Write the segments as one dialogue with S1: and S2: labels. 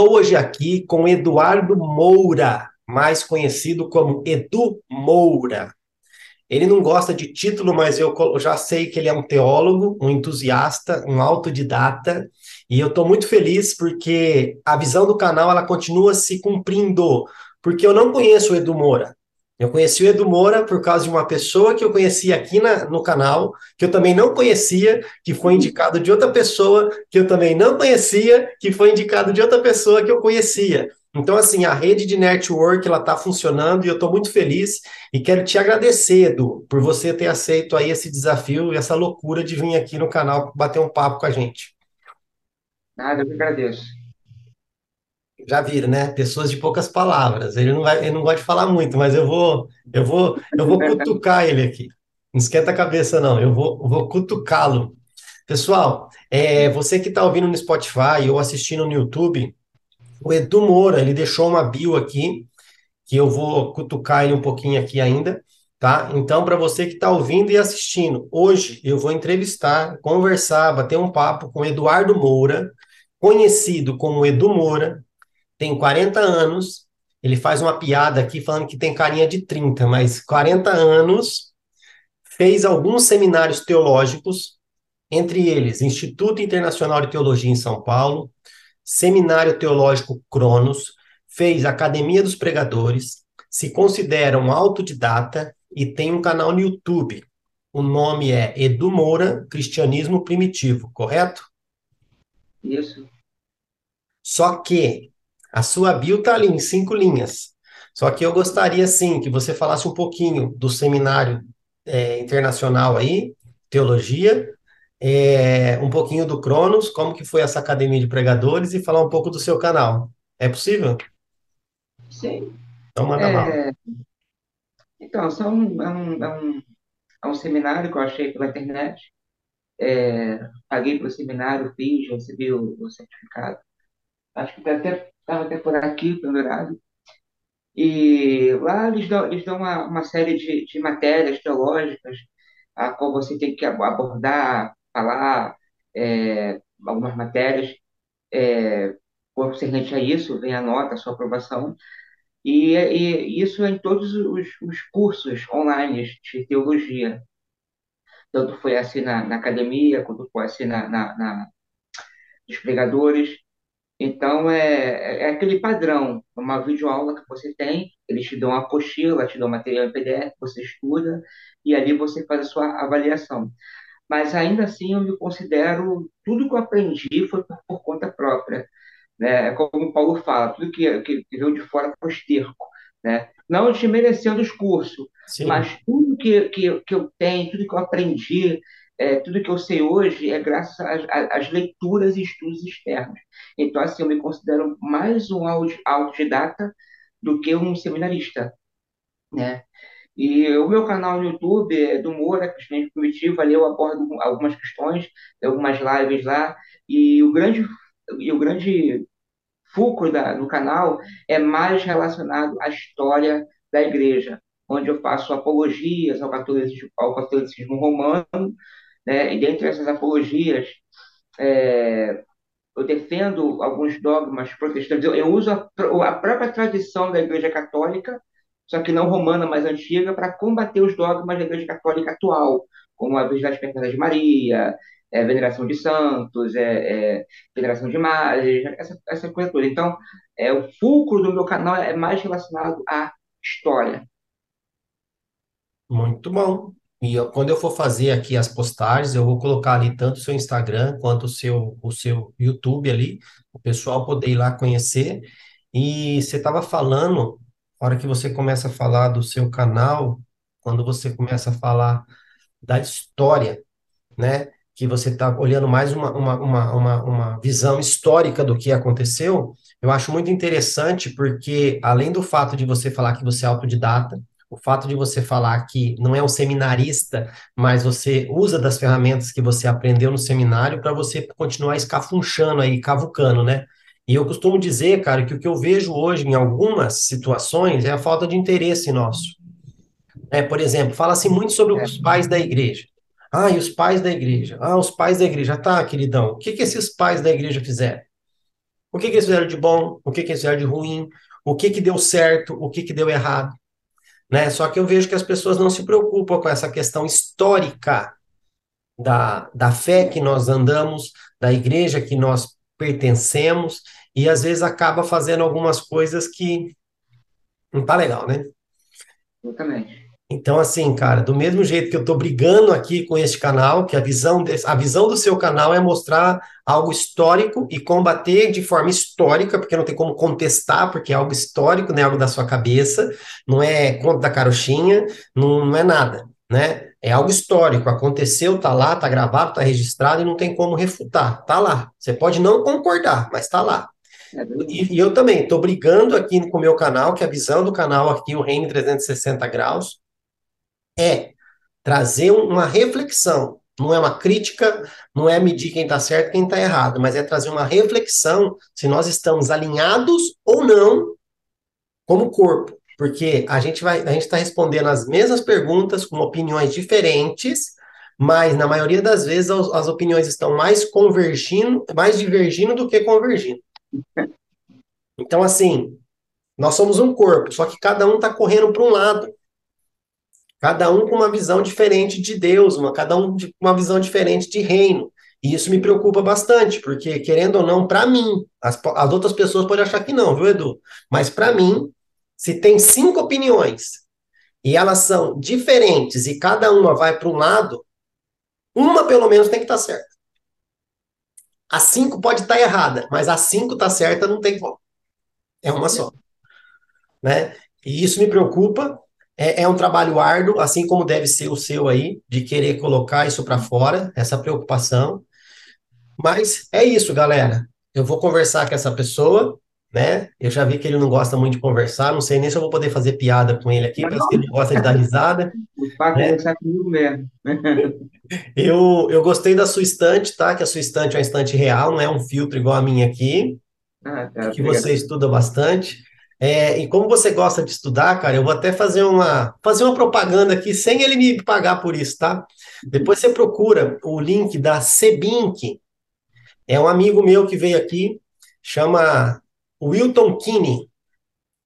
S1: Estou hoje aqui com Eduardo Moura, mais conhecido como Edu Moura. Ele não gosta de título, mas eu já sei que ele é um teólogo, um entusiasta, um autodidata, e eu estou muito feliz porque a visão do canal ela continua se cumprindo, porque eu não conheço o Edu Moura. Eu conheci o Edu Moura por causa de uma pessoa que eu conheci aqui na, no canal, que eu também não conhecia, que foi indicado de outra pessoa, que eu também não conhecia, que foi indicado de outra pessoa que eu conhecia. Então, assim, a rede de network, ela está funcionando e eu estou muito feliz e quero te agradecer, Edu, por você ter aceito aí esse desafio e essa loucura de vir aqui no canal bater um papo com a gente.
S2: Nada, eu que agradeço
S1: já viram, né? Pessoas de poucas palavras. Ele não vai, ele não gosta de falar muito, mas eu vou, eu vou, eu vou cutucar ele aqui. Não esquenta a cabeça, não. Eu vou, vou cutucá-lo. Pessoal, é, você que está ouvindo no Spotify ou assistindo no YouTube, o Edu Moura, ele deixou uma bio aqui, que eu vou cutucar ele um pouquinho aqui ainda, tá? Então, para você que está ouvindo e assistindo, hoje eu vou entrevistar, conversar, bater um papo com Eduardo Moura, conhecido como Edu Moura, tem 40 anos, ele faz uma piada aqui falando que tem carinha de 30, mas 40 anos, fez alguns seminários teológicos, entre eles Instituto Internacional de Teologia em São Paulo, Seminário Teológico Cronos, fez Academia dos Pregadores, se considera um autodidata e tem um canal no YouTube. O nome é Edu Moura Cristianismo Primitivo, correto?
S2: Isso.
S1: Só que a sua bio está ali em cinco linhas. Só que eu gostaria, sim, que você falasse um pouquinho do seminário é, internacional aí, teologia, é, um pouquinho do Cronos, como que foi essa academia de pregadores e falar um pouco do seu canal. É possível?
S2: Sim.
S1: Então manda é,
S2: Então, são, é, um, é, um, é um seminário que eu achei pela internet. É, paguei para o seminário, fiz, recebi o, o certificado. Acho que até estava até por aqui, pendurado. E lá eles dão, eles dão uma, uma série de, de matérias teológicas, a qual você tem que abordar, falar, é, algumas matérias é, concernente a isso, vem a nota, a sua aprovação. E, e isso é em todos os, os cursos online de teologia. Tanto foi assim na, na academia, quanto foi assim na, na, na dos pregadores. Então, é, é aquele padrão, uma videoaula que você tem, eles te dão a apostila, te dão material em PDF, você estuda, e ali você faz a sua avaliação. Mas ainda assim, eu me considero, tudo que eu aprendi foi por, por conta própria. Né? É como o Paulo fala, tudo que, que, que veio de fora foi esterco. Né? Não desmerecendo os cursos, Sim. mas tudo que, que, que eu tenho, tudo que eu aprendi, é, tudo que eu sei hoje é graças às, leituras e estudos externos. Então, assim, eu me considero mais um autodidata do que um seminarista, né? E o meu canal no YouTube é do Moura, Cristianismo Primitivo, ali eu abordo algumas questões, algumas lives lá, e o grande e o grande fulcro da, do canal é mais relacionado à história da igreja, onde eu faço apologias ao catolicismo, ao catolicismo romano, né? e dentre essas apologias, é, eu defendo alguns dogmas protestantes, eu, eu uso a, a, própria tradição da Igreja Católica, só que não romana, mas antiga, para combater os dogmas da Igreja Católica atual, como a Virgindade Perfeita de Maria, é, veneração de santos, é, é, veneração de imagens, essa, essa coisa toda. Então, é, o fulcro do meu canal é mais relacionado à história.
S1: Muito bom. E eu, quando eu for fazer aqui as postagens, eu vou colocar ali tanto o seu Instagram quanto o seu, o seu YouTube ali, o pessoal poder ir lá conhecer. E você estava falando, na hora que você começa a falar do seu canal, quando você começa a falar da história, né? Que você está olhando mais uma, uma, uma, uma, uma visão histórica do que aconteceu, eu acho muito interessante, porque além do fato de você falar que você é autodidata, o fato de você falar que não é um seminarista, mas você usa das ferramentas que você aprendeu no seminário para você continuar escafunchando aí, cavucando, né? E eu costumo dizer, cara, que o que eu vejo hoje em algumas situações é a falta de interesse nosso. É, por exemplo, fala-se muito sobre os pais da igreja. Ah, e os pais da igreja? Ah, os pais da igreja. Tá, queridão, o que, que esses pais da igreja fizeram? O que, que eles fizeram de bom? O que, que eles fizeram de ruim? O que, que deu certo? O que, que deu errado? Né? Só que eu vejo que as pessoas não se preocupam com essa questão histórica da, da fé que nós andamos, da igreja que nós pertencemos, e às vezes acaba fazendo algumas coisas que não tá legal, né?
S2: Exatamente.
S1: Então, assim, cara, do mesmo jeito que eu estou brigando aqui com este canal, que a visão, de, a visão do seu canal é mostrar algo histórico e combater de forma histórica, porque não tem como contestar, porque é algo histórico, né, algo da sua cabeça, não é conta da carochinha, não, não é nada, né? É algo histórico, aconteceu, tá lá, tá gravado, tá registrado e não tem como refutar, tá lá. Você pode não concordar, mas tá lá. É e, e, eu também estou brigando aqui com o meu canal, que a visão do canal aqui, o Reino 360 Graus, é trazer uma reflexão, não é uma crítica, não é medir quem está certo e quem está errado, mas é trazer uma reflexão se nós estamos alinhados ou não como corpo, porque a gente vai, a gente está respondendo as mesmas perguntas com opiniões diferentes, mas na maioria das vezes as, as opiniões estão mais convergindo, mais divergindo do que convergindo. Então assim, nós somos um corpo, só que cada um está correndo para um lado. Cada um com uma visão diferente de Deus, uma, cada um com uma visão diferente de reino. E isso me preocupa bastante, porque, querendo ou não, para mim, as, as outras pessoas podem achar que não, viu, Edu? Mas para mim, se tem cinco opiniões e elas são diferentes e cada uma vai para um lado, uma pelo menos tem que estar tá certa. A cinco pode estar tá errada, mas a cinco está certa, não tem como. É uma só. Né? E isso me preocupa, é, é um trabalho árduo, assim como deve ser o seu aí, de querer colocar isso para fora, essa preocupação. Mas é isso, galera. Eu vou conversar com essa pessoa, né? Eu já vi que ele não gosta muito de conversar, não sei nem se eu vou poder fazer piada com ele aqui, parece que ele não gosta de dar risada.
S2: Para né? conversar comigo mesmo.
S1: eu, eu gostei da sua estante, tá? Que a sua estante é uma estante real, não é um filtro igual a minha aqui. Ah, tá, que você estuda bastante. É, e como você gosta de estudar, cara, eu vou até fazer uma, fazer uma propaganda aqui sem ele me pagar por isso, tá? Depois você procura o link da Sebink. É um amigo meu que veio aqui, chama Wilton Kinney.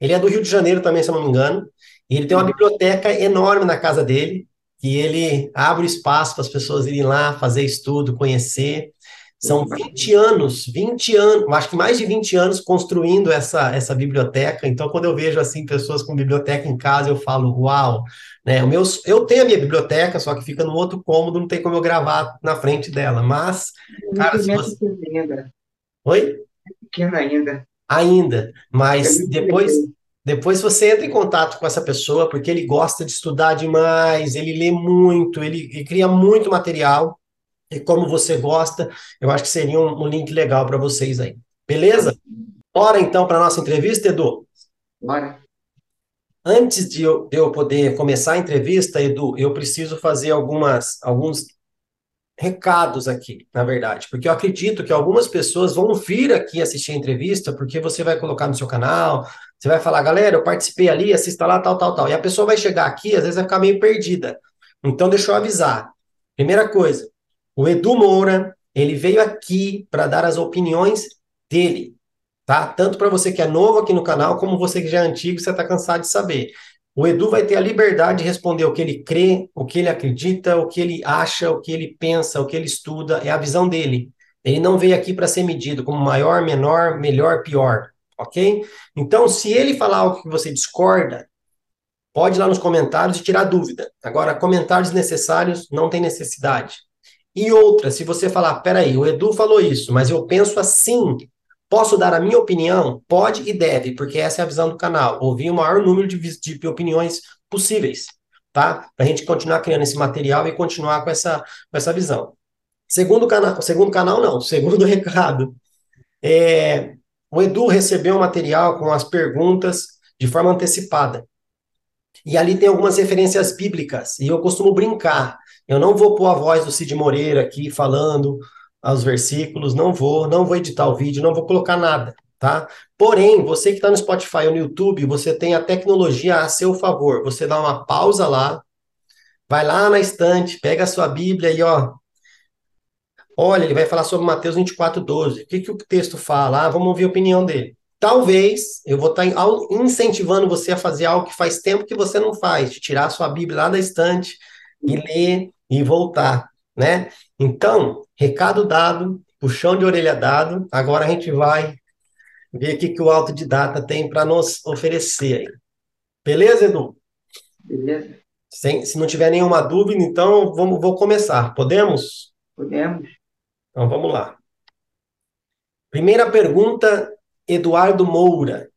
S1: Ele é do Rio de Janeiro também, se eu não me engano. E ele tem uma biblioteca enorme na casa dele, que ele abre espaço para as pessoas irem lá fazer estudo, conhecer. São 20 anos, 20 anos, acho que mais de 20 anos construindo essa, essa biblioteca. Então, quando eu vejo assim pessoas com biblioteca em casa, eu falo, uau, né? O meu, eu tenho a minha biblioteca, só que fica no outro cômodo, não tem como eu gravar na frente dela. Mas, cara, se você... ainda. Oi?
S2: Pequena ainda.
S1: Ainda, mas depois, depois você entra em contato com essa pessoa, porque ele gosta de estudar demais, ele lê muito, ele, ele cria muito material e como você gosta, eu acho que seria um, um link legal para vocês aí. Beleza? Bora então para nossa entrevista, Edu?
S2: Bora.
S1: Antes de eu, de eu poder começar a entrevista, Edu, eu preciso fazer algumas, alguns recados aqui, na verdade, porque eu acredito que algumas pessoas vão vir aqui assistir a entrevista porque você vai colocar no seu canal, você vai falar, galera, eu participei ali, assista lá, tal, tal, tal. E a pessoa vai chegar aqui, às vezes vai ficar meio perdida. Então, deixa eu avisar. Primeira coisa, o Edu Moura, ele veio aqui para dar as opiniões dele, tá? Tanto para você que é novo aqui no canal, como você que já é antigo, você está cansado de saber. O Edu vai ter a liberdade de responder o que ele crê, o que ele acredita, o que ele acha, o que ele pensa, o que ele estuda, é a visão dele. Ele não veio aqui para ser medido como maior, menor, melhor, pior, ok? Então, se ele falar algo que você discorda, pode ir lá nos comentários e tirar dúvida. Agora, comentários necessários não tem necessidade. E outra, se você falar, peraí, o Edu falou isso, mas eu penso assim, Posso dar a minha opinião? Pode e deve, porque essa é a visão do canal. Ouvir o maior número de, de opiniões possíveis, tá? Para a gente continuar criando esse material e continuar com essa, com essa visão. Segundo canal, segundo canal não, segundo recado. É, o Edu recebeu o material com as perguntas de forma antecipada. E ali tem algumas referências bíblicas, e eu costumo brincar. Eu não vou pôr a voz do Cid Moreira aqui falando, aos versículos, não vou, não vou editar o vídeo, não vou colocar nada, tá? Porém, você que está no Spotify ou no YouTube, você tem a tecnologia a seu favor. Você dá uma pausa lá, vai lá na estante, pega a sua Bíblia e ó, olha, ele vai falar sobre Mateus 24, 12. O que, que o texto fala? Ah, vamos ouvir a opinião dele. Talvez eu vou estar tá incentivando você a fazer algo que faz tempo que você não faz, de tirar a sua Bíblia lá da estante e ler e voltar, né? Então, recado dado, puxão de orelha dado, agora a gente vai ver o que, que o autodidata tem para nos oferecer aí. Beleza, Edu?
S2: Beleza.
S1: Sem, se não tiver nenhuma dúvida, então vamos, vou começar. Podemos?
S2: Podemos.
S1: Então vamos lá. Primeira pergunta, Eduardo Moura.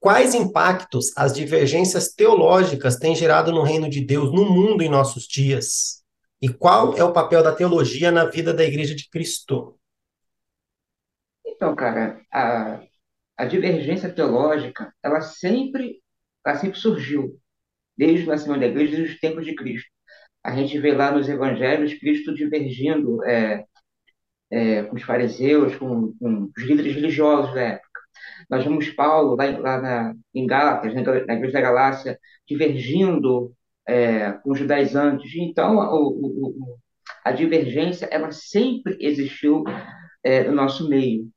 S1: Quais impactos as divergências teológicas têm gerado no reino de Deus, no mundo em nossos dias? E qual é o papel da teologia na vida da Igreja de Cristo?
S2: Então, cara, a, a divergência teológica, ela sempre, ela sempre surgiu, desde o nascimento da Igreja, desde os tempos de Cristo. A gente vê lá nos Evangelhos Cristo divergindo é, é, com os fariseus, com, com, os líderes religiosos da época. Nós vemos Paulo lá, lá na, em Gálatas, na, na Igreja da Galácia, divergindo é, com os judaizantes. Então, o, o, a divergência ela sempre existiu é, no nosso meio.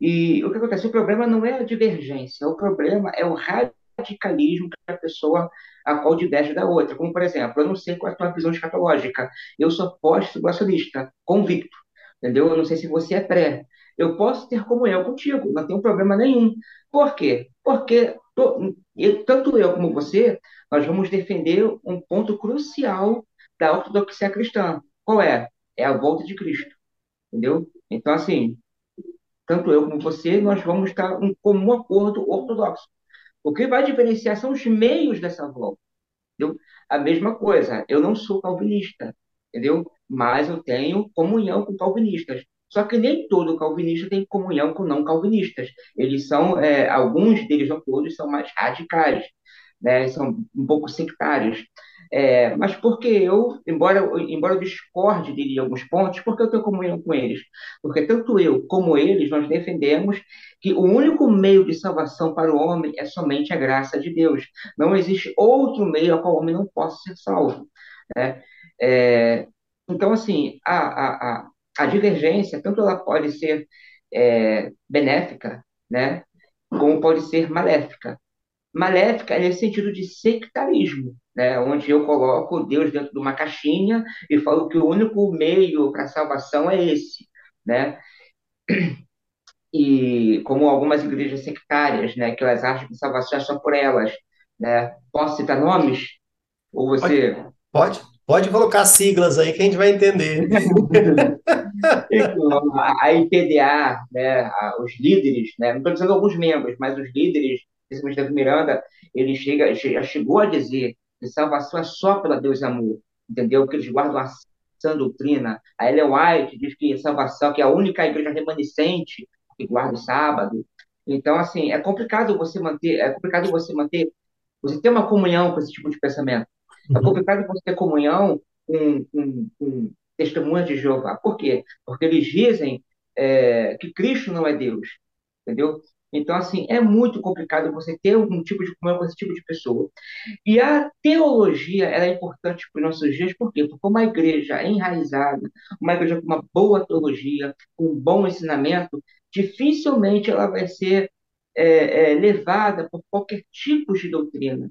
S2: E o que acontece? O problema não é a divergência, o problema é o radicalismo que a pessoa a qual diverge da outra. Como, por exemplo, eu não sei qual é a tua visão escatológica. Eu sou pós-tribulacionista, convicto. Entendeu? Eu não sei se você é pré. Eu posso ter comunhão contigo, não tem problema nenhum. Por quê? Porque tanto eu como você, nós vamos defender um ponto crucial da ortodoxia cristã. Qual é? É a volta de Cristo. Entendeu? Então, assim, tanto eu como você, nós vamos estar em comum acordo ortodoxo. O que vai diferenciar são os meios dessa volta. Entendeu? A mesma coisa, eu não sou calvinista, entendeu? Mas eu tenho comunhão com calvinistas. Só que nem todo calvinista tem comunhão com não calvinistas. Eles são, é, alguns deles, não todos, são mais radicais, né? são um pouco sectários. É, mas porque eu, embora, embora eu discorde dele em alguns pontos, porque eu tenho comunhão com eles? Porque tanto eu como eles, nós defendemos que o único meio de salvação para o homem é somente a graça de Deus. Não existe outro meio a qual o homem não possa ser salvo. Né? É, então, assim, a, a, a a divergência, tanto ela pode ser é, benéfica, né, como pode ser maléfica. Maléfica é nesse sentido de sectarismo, né, onde eu coloco Deus dentro de uma caixinha e falo que o único meio para salvação é esse, né? E como algumas igrejas sectárias, né, que elas acham que salvação é só por elas, né? Posso citar nomes? Ou você
S1: pode, pode. Pode colocar siglas aí que a gente vai entender.
S2: a IPDA, né, os líderes, né, não estou dizendo alguns membros, mas os líderes, principalmente Davi Miranda, ele chega, chegou a dizer que salvação é só pela Deus amor, entendeu? Que eles guardam a sã doutrina. A Ellen White diz que salvação, que é a única igreja remanescente que guarda o sábado. Então, assim, é complicado você manter, é complicado você manter, você ter uma comunhão com esse tipo de pensamento. É complicado você ter comunhão com, com, com testemunhas de Jeová. Por quê? Porque eles dizem é, que Cristo não é Deus, entendeu? Então, assim, é muito complicado você ter algum tipo de comunhão com esse tipo de pessoa. E a teologia ela é importante para os nossos dias, por quê? Porque uma igreja enraizada, uma igreja com uma boa teologia, com um bom ensinamento, dificilmente ela vai ser é, é, levada por qualquer tipo de doutrina,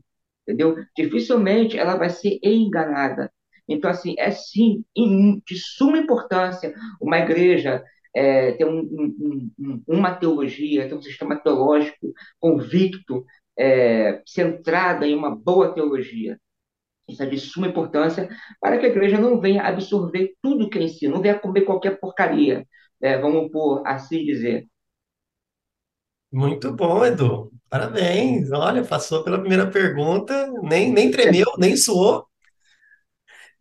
S2: entendeu? Dificilmente ela vai ser enganada. Então, assim, é sim de suma importância uma igreja é, ter um, um, um, uma teologia, ter um sistema teológico convicto, é, centrada em uma boa teologia. Isso é de suma importância para que a igreja não venha absorver tudo que ensina, não venha comer qualquer porcaria, é, vamos por assim dizer.
S1: Muito bom, Edu. Parabéns. Olha, passou pela primeira pergunta, nem, nem tremeu, nem suou.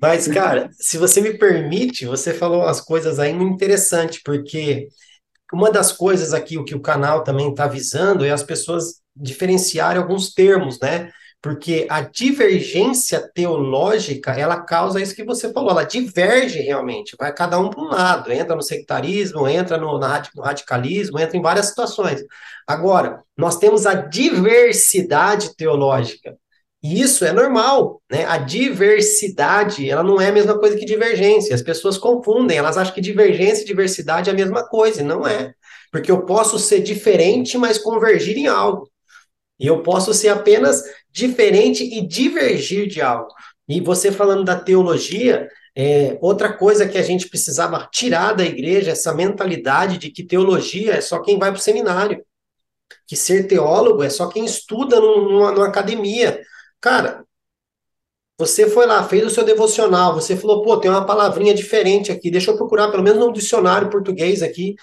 S1: Mas, cara, se você me permite, você falou umas coisas muito interessantes, porque uma das coisas aqui, o que o canal também está visando é as pessoas diferenciarem alguns termos, né? Porque a divergência teológica, ela causa isso que você falou, ela diverge realmente, vai cada um para um lado, entra no sectarismo, entra no, no radicalismo, entra em várias situações. Agora, nós temos a diversidade teológica. E isso é normal, né? A diversidade, ela não é a mesma coisa que divergência. As pessoas confundem, elas acham que divergência e diversidade é a mesma coisa, e não é. Porque eu posso ser diferente, mas convergir em algo. E eu posso ser apenas diferente e divergir de algo. E você falando da teologia, é, outra coisa que a gente precisava tirar da igreja, essa mentalidade de que teologia é só quem vai para o seminário. Que ser teólogo é só quem estuda numa, numa academia. Cara, você foi lá, fez o seu devocional, você falou, pô, tem uma palavrinha diferente aqui, deixa eu procurar pelo menos no dicionário português aqui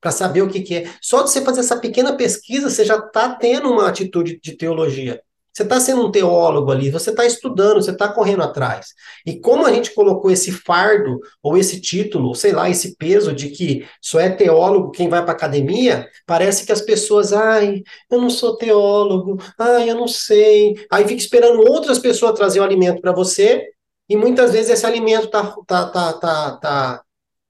S1: para saber o que, que é. Só de você fazer essa pequena pesquisa, você já está tendo uma atitude de teologia. Você está sendo um teólogo ali, você está estudando, você está correndo atrás. E como a gente colocou esse fardo, ou esse título, sei lá, esse peso de que só é teólogo quem vai para academia, parece que as pessoas, ai, eu não sou teólogo, ai, eu não sei. Aí fica esperando outras pessoas trazer o alimento para você, e muitas vezes esse alimento tá, tá, tá, tá, tá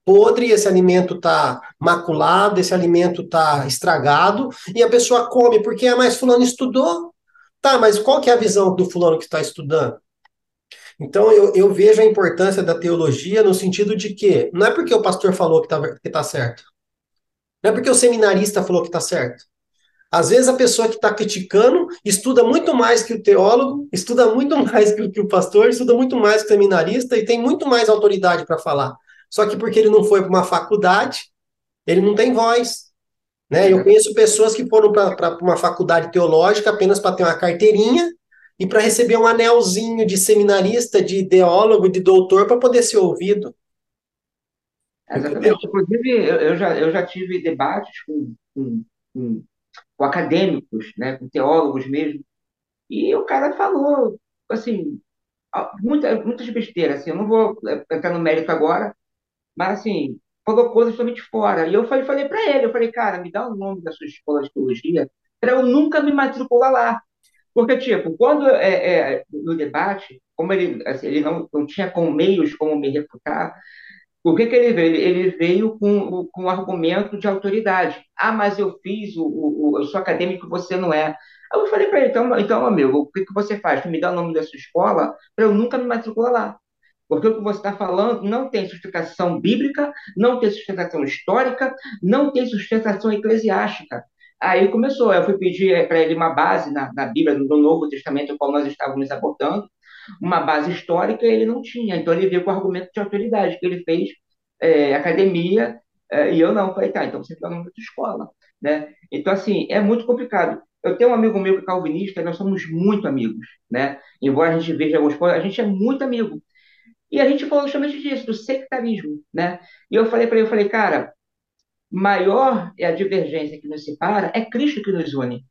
S1: podre, esse alimento tá maculado, esse alimento tá estragado, e a pessoa come porque é mais fulano estudou. Tá, mas qual que é a visão do fulano que está estudando? Então, eu, eu, vejo a importância da teologia no sentido de que não é porque o pastor falou que está tá certo. Não é porque o seminarista falou que está certo. Às vezes a pessoa que está criticando estuda muito mais que o teólogo, estuda muito mais que, que o pastor, estuda muito mais que o seminarista e tem muito mais autoridade para falar. Só que porque ele não foi para uma faculdade, ele não tem voz. Né? Eu conheço pessoas que foram para uma faculdade teológica apenas para ter uma carteirinha e para receber um anelzinho de seminarista, de ideólogo, de doutor, para poder ser ouvido.
S2: Exatamente. Inclusive, eu, já, eu já tive debates com, com, com, com acadêmicos, né, com teólogos mesmo, e o cara falou, assim, muita, muitas besteiras, assim, eu não vou entrar no mérito agora, mas, assim, falou coisas totalmente fora. E eu falei, falei para ele, eu falei, cara, me dá o nome da sua escola de teologia para eu nunca me matricular lá. Porque, tipo, quando é, é, no debate, como ele, assim, ele não, não tinha com meios como me refutar, o que, que ele veio? Ele veio com, com um argumento de autoridade. Ah, mas eu fiz, o, o, eu sou acadêmico, você não é. Aí eu falei para ele, então, então, amigo, o que, que você faz? Me dá o nome da sua escola para eu nunca me matricular lá. Porque o que você está falando não tem sustentação bíblica, não tem sustentação histórica, não tem sustentação eclesiástica. Aí começou, eu fui pedir eh, para ele uma base na, na Bíblia, no Novo Testamento, qual nós estávamos abordando, uma base histórica, ele não tinha. Então ele veio com argumento de autoridade, que ele fez é, academia, é, e eu não. Falei, tá, então você está numa escola. Né? Então, assim, é muito complicado. Eu tenho um amigo meu que é calvinista, nós somos muito amigos, né? Embora a gente veja alguns pontos, a gente é muito amigo. E a gente falou justamente disso, do sectarismo, né? E eu falei para ele, eu falei, cara, maior é a divergência que nos separa, é Cristo que nos une,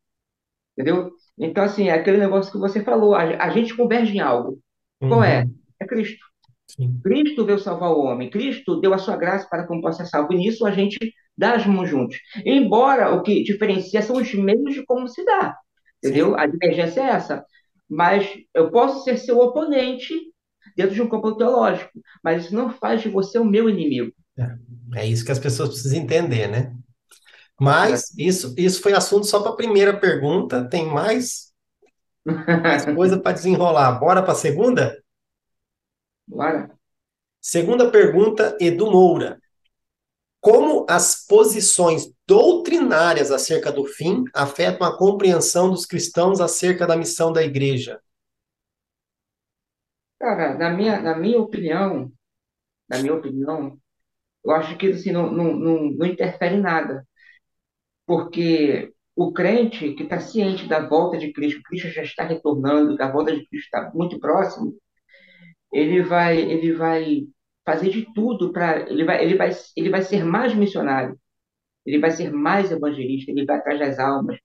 S2: entendeu? Então, assim, é aquele negócio que você falou, a, a gente converge em algo. Uhum. Qual é? É Cristo. Sim. Cristo veio salvar o homem, Cristo deu a sua graça para que eu possa ser salvo. E nisso a gente dá as mãos juntos. Embora o que diferencia são os meios de como se dá, entendeu? Sim. A divergência é essa. Mas eu posso ser seu oponente dentro de um campo teológico, mas isso não faz de você o meu inimigo.
S1: É, é isso que as pessoas precisam entender, né? Mas isso, isso foi assunto só para a primeira pergunta, tem mais, mais coisa para desenrolar. Bora para a segunda?
S2: Bora.
S1: Segunda pergunta, Edu Moura. Como as posições doutrinárias acerca do fim afetam a compreensão dos cristãos acerca da missão da igreja?
S2: Cara, na minha, na minha opinião, na minha opinião, eu acho que assim, não, não, não, não interfere em nada. Porque o crente que está ciente da volta de Cristo, Cristo já está retornando, que a volta de Cristo está muito próximo, ele vai, ele vai fazer de tudo para ele vai, ele vai, ele vai ser mais missionário, ele vai ser mais evangelista, ele vai atrás das almas.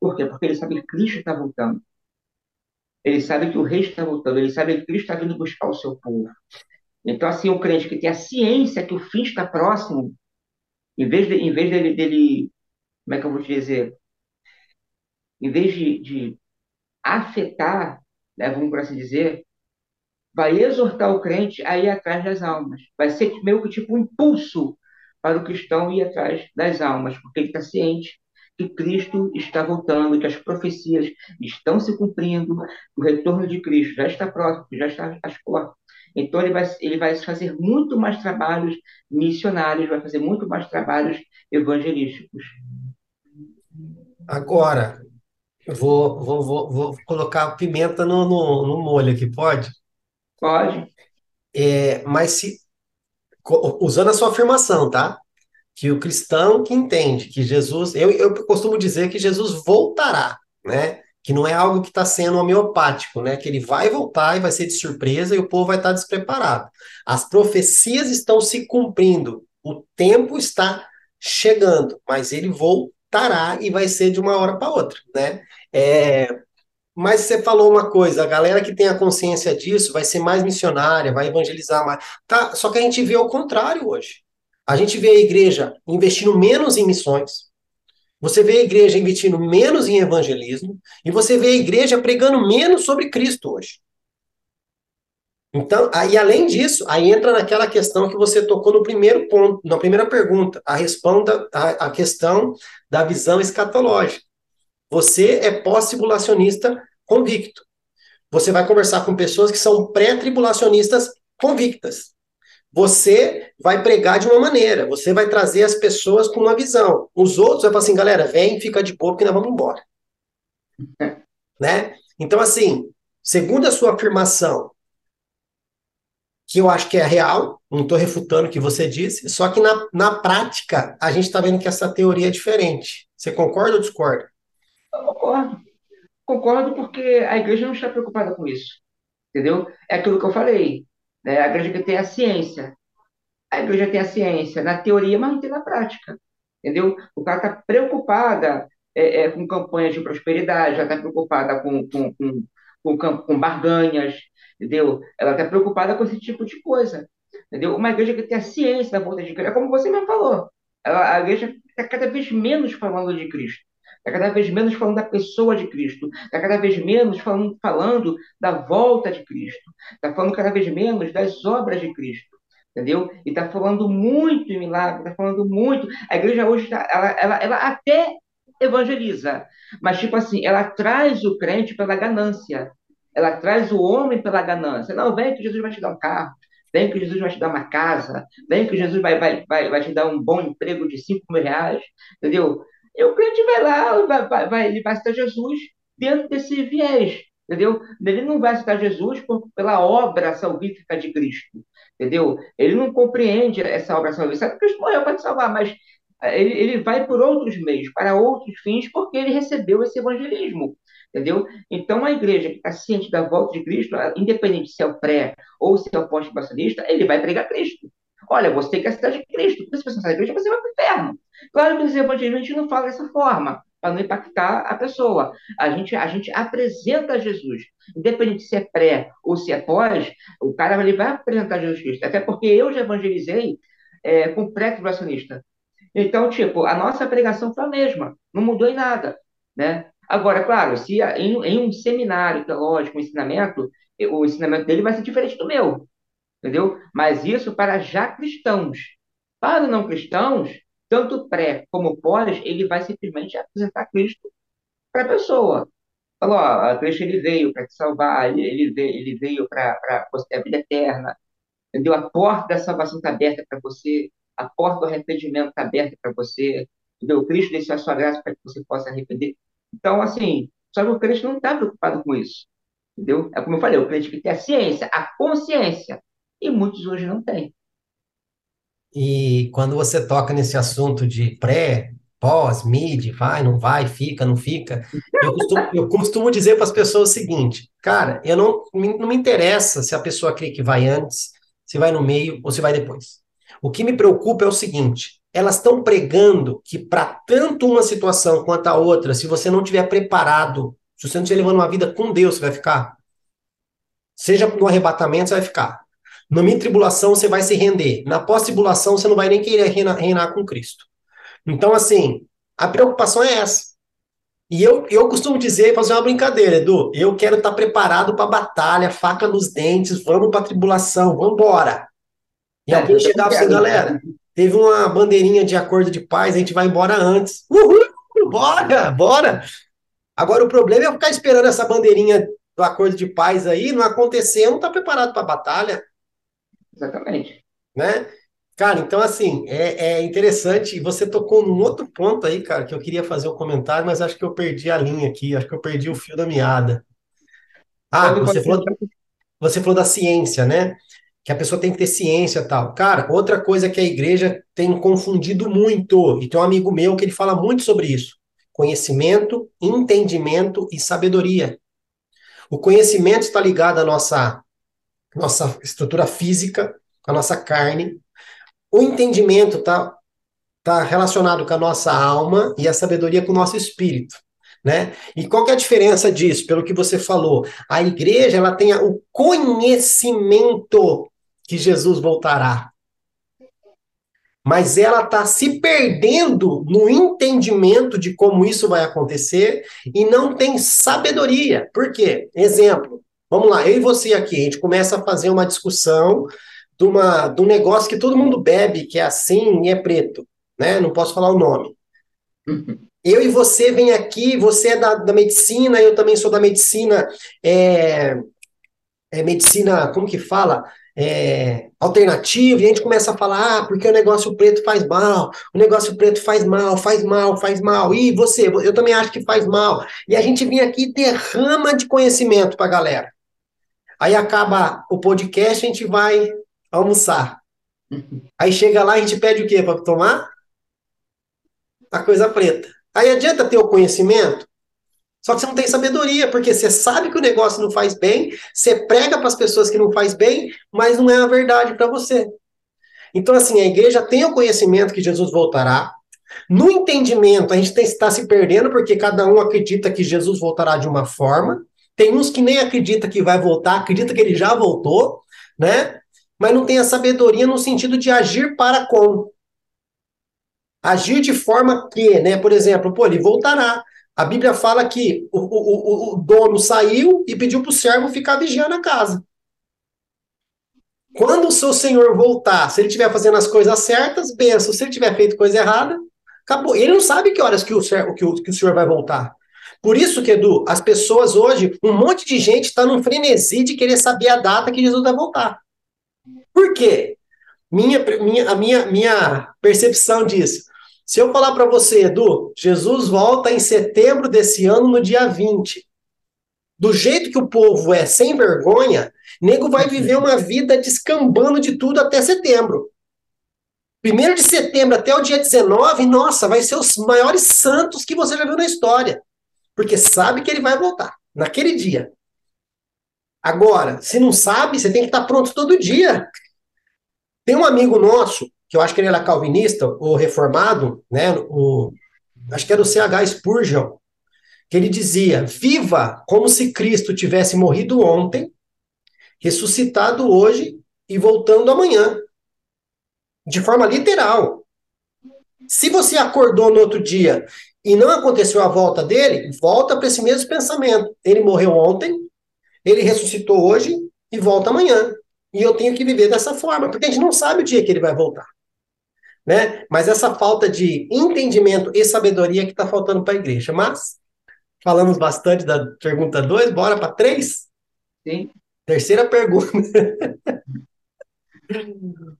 S2: Por quê? Porque ele sabe que Cristo está voltando. Ele sabe que o rei está voltando, ele sabe que Cristo está vindo buscar o seu povo. Então, assim, o crente que tem a ciência que o fim está próximo, em vez, de, em vez dele, dele, como é que eu vou te dizer? Em vez de, de afetar, né, vamos por assim dizer, vai exortar o crente a ir atrás das almas. Vai ser meio que tipo um impulso para o cristão ir atrás das almas, porque ele está ciente que Cristo está voltando, que as profecias estão se cumprindo, o retorno de Cristo já está próximo, já está às portas. Então ele vai, ele vai fazer muito mais trabalhos missionários, vai fazer muito mais trabalhos evangelísticos.
S1: Agora, vou, vou, vou, vou colocar pimenta no, no, no molho aqui, pode?
S2: Pode.
S1: É, mas se usando a sua afirmação, tá? Que o cristão que entende que Jesus, eu, eu costumo dizer que Jesus voltará, né? Que não é algo que está sendo homeopático, né? Que ele vai voltar e vai ser de surpresa e o povo vai estar despreparado. As profecias estão se cumprindo, o tempo está chegando, mas ele voltará e vai ser de uma hora para outra, né? É, mas você falou uma coisa, a galera que tem a consciência disso vai ser mais missionária, vai evangelizar mais. Tá, só que a gente vê o contrário hoje. A gente vê a igreja investindo menos em missões, você vê a igreja investindo menos em evangelismo, e você vê a igreja pregando menos sobre Cristo hoje. Então, aí além disso, aí entra naquela questão que você tocou no primeiro ponto, na primeira pergunta, a responda a, a questão da visão escatológica. Você é pós-tribulacionista convicto. Você vai conversar com pessoas que são pré-tribulacionistas convictas. Você vai pregar de uma maneira, você vai trazer as pessoas com uma visão. Os outros vai falar assim, galera, vem, fica de boa, porque nós vamos embora. né? Então, assim, segundo a sua afirmação, que eu acho que é real, não estou refutando o que você disse, só que na, na prática a gente está vendo que essa teoria é diferente. Você concorda ou discorda?
S2: Eu concordo. Concordo porque a igreja não está preocupada com isso. Entendeu? É aquilo que eu falei. Né? A igreja que tem a ciência. A igreja tem a ciência na teoria, mas não tem na prática. Entendeu? O cara está preocupada é, é, com campanhas de prosperidade, já está preocupada com, com, com, com, com barganhas, entendeu? Ela está preocupada com esse tipo de coisa. Entendeu? Uma igreja que tem a ciência da volta de Cristo, é como você mesmo falou. Ela, a igreja está cada vez menos falando de Cristo está cada vez menos falando da pessoa de Cristo, está cada vez menos falando, falando da volta de Cristo, está falando cada vez menos das obras de Cristo, entendeu? E está falando muito em milagre, está falando muito. A igreja hoje, tá, ela, ela, ela até evangeliza, mas tipo assim, ela traz o crente pela ganância, ela traz o homem pela ganância. Não, vem que Jesus vai te dar um carro, vem que Jesus vai te dar uma casa, vem que Jesus vai, vai, vai, vai te dar um bom emprego de 5 mil reais, entendeu? E o crente vai lá, vai, vai, vai, ele vai citar Jesus dentro desse viés, entendeu? Ele não vai citar Jesus por, pela obra salvífica de Cristo, entendeu? Ele não compreende essa obra salvífica. Cristo morreu para te salvar, mas eh, ele, ele vai por outros meios, para outros fins, porque ele recebeu esse evangelismo, entendeu? Então, a igreja que está ciente da volta de Cristo, independente se é o pré ou se é o pós-pastorista, ele vai pregar Cristo. Olha, você quer a cidade de Cristo, se você não sai da igreja, você vai para o inferno. Claro que nos evangelhos a gente não fala dessa forma, para não impactar a pessoa. A gente, a gente apresenta Jesus. Independente se é pré ou se é pós, o cara ele vai apresentar Jesus Cristo. Até porque eu já evangelizei é, com pré-tribulacionista. Então, tipo, a nossa pregação foi a mesma, não mudou em nada, né? Agora, claro, se em, em um seminário teológico, um ensinamento, o ensinamento dele vai ser diferente do meu, entendeu? Mas isso para já cristãos. Para não cristãos, tanto pré como pós, ele vai simplesmente apresentar Cristo para a pessoa. Falou, ó, Cristo ele veio para te salvar, ele veio, ele veio para você ter a vida eterna, entendeu? A porta da salvação está aberta para você, a porta do arrependimento está aberta para você, entendeu? Cristo deixou a sua graça para que você possa arrepender. Então, assim, só que o crente não está preocupado com isso, entendeu? É como eu falei, o crente que tem a ciência, a consciência, e muitos hoje não têm.
S1: E quando você toca nesse assunto de pré, pós, mid, vai, não vai, fica, não fica, eu costumo, eu costumo dizer para as pessoas o seguinte, cara, eu não, não me interessa se a pessoa crê que vai antes, se vai no meio ou se vai depois. O que me preocupa é o seguinte: elas estão pregando que para tanto uma situação quanto a outra, se você não tiver preparado, se você não estiver levando uma vida com Deus, você vai ficar. Seja no arrebatamento, você vai ficar. Na minha tribulação, você vai se render. Na pós-tribulação, você não vai nem querer reinar, reinar com Cristo. Então, assim, a preocupação é essa. E eu, eu costumo dizer, fazer uma brincadeira, Edu, eu quero estar preparado para a batalha, faca nos dentes, vamos para a tribulação, vamos embora. E alguém para você, galera, teve uma bandeirinha de acordo de paz, a gente vai embora antes. Uhul, bora, bora. Agora o problema é ficar esperando essa bandeirinha do acordo de paz aí, não acontecer, não tá preparado para a batalha.
S2: Exatamente.
S1: Né? Cara, então assim, é, é interessante, e você tocou num outro ponto aí, cara, que eu queria fazer um comentário, mas acho que eu perdi a linha aqui, acho que eu perdi o fio da meada. Ah, você falou, você falou da ciência, né? que a pessoa tem que ter ciência tal. Cara, outra coisa que a igreja tem confundido muito, e tem um amigo meu que ele fala muito sobre isso: conhecimento, entendimento e sabedoria. O conhecimento está ligado à nossa, nossa estrutura física, com a nossa carne. O entendimento está tá relacionado com a nossa alma e a sabedoria com o nosso espírito né? E qual que é a diferença disso? Pelo que você falou, a igreja ela tem o conhecimento que Jesus voltará. Mas ela está se perdendo no entendimento de como isso vai acontecer e não tem sabedoria. Por quê? Exemplo, vamos lá, eu e você aqui, a gente começa a fazer uma discussão de, uma, de um negócio que todo mundo bebe, que é assim e é preto, né? Não posso falar o nome. Uhum. Eu e você vem aqui, você é da, da medicina, eu também sou da medicina, é, é medicina, como que fala? É, alternativa, e a gente começa a falar, ah, porque o negócio preto faz mal, o negócio preto faz mal, faz mal, faz mal, e você, eu também acho que faz mal. E a gente vem aqui e derrama de conhecimento para a galera. Aí acaba o podcast, a gente vai almoçar. Aí chega lá, a gente pede o quê para tomar? A coisa preta. Aí adianta ter o conhecimento, só que você não tem sabedoria, porque você sabe que o negócio não faz bem, você prega para as pessoas que não faz bem, mas não é a verdade para você. Então, assim, a igreja tem o conhecimento que Jesus voltará. No entendimento, a gente está se perdendo, porque cada um acredita que Jesus voltará de uma forma. Tem uns que nem acredita que vai voltar, acredita que ele já voltou, né? Mas não tem a sabedoria no sentido de agir para com. Agir de forma que, né? Por exemplo, pô, ele voltará. A Bíblia fala que o, o, o dono saiu e pediu para o servo ficar vigiando a casa. Quando o seu senhor voltar, se ele estiver fazendo as coisas certas, benção. Se ele tiver feito coisa errada, acabou. Ele não sabe que horas que o, que o, que o senhor vai voltar. Por isso que, Edu, as pessoas hoje, um monte de gente está num frenesi de querer saber a data que Jesus vai voltar. Por quê? Minha, minha, a minha, minha percepção disso. Se eu falar para você, Edu, Jesus volta em setembro desse ano, no dia 20. Do jeito que o povo é sem vergonha, nego vai viver uma vida descambando de tudo até setembro. Primeiro de setembro até o dia 19, nossa, vai ser os maiores santos que você já viu na história. Porque sabe que ele vai voltar naquele dia. Agora, se não sabe, você tem que estar pronto todo dia. Tem um amigo nosso que eu acho que ele era calvinista ou reformado, né? O, acho que era o C.H. Spurgeon, que ele dizia: viva como se Cristo tivesse morrido ontem, ressuscitado hoje e voltando amanhã. De forma literal. Se você acordou no outro dia e não aconteceu a volta dele, volta para esse mesmo pensamento. Ele morreu ontem, Ele ressuscitou hoje e volta amanhã. E eu tenho que viver dessa forma, porque a gente não sabe o dia que ele vai voltar. Né? Mas essa falta de entendimento e sabedoria que está faltando para a igreja. Mas falamos bastante da pergunta 2, bora para 3?
S2: Sim.
S1: Terceira pergunta.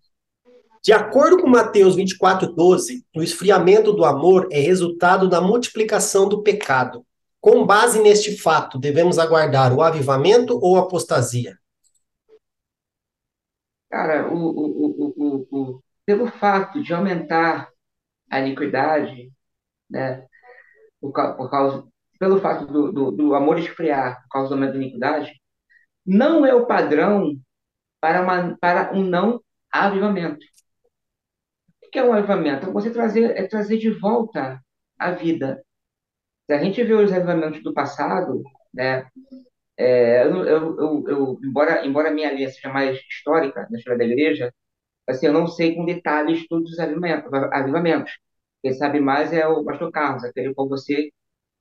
S1: De acordo com Mateus 24, 12, o esfriamento do amor é resultado da multiplicação do pecado. Com base neste fato, devemos aguardar o avivamento ou apostasia?
S2: Cara, o, o, o, pelo fato de aumentar a iniquidade, né, por, por causa, pelo fato do, do, do, amor esfriar por causa do aumento da iniquidade, não é o padrão para, uma, para um não avivamento. O que é um avivamento? É você trazer, é trazer de volta a vida. Se a gente vê os avivamentos do passado, né, é, eu, eu, eu, embora, embora minha linha seja mais histórica, na história da igreja, assim, eu não sei com detalhes todos os avivamentos. avivamentos. Quem sabe mais é o pastor Carlos, aquele com você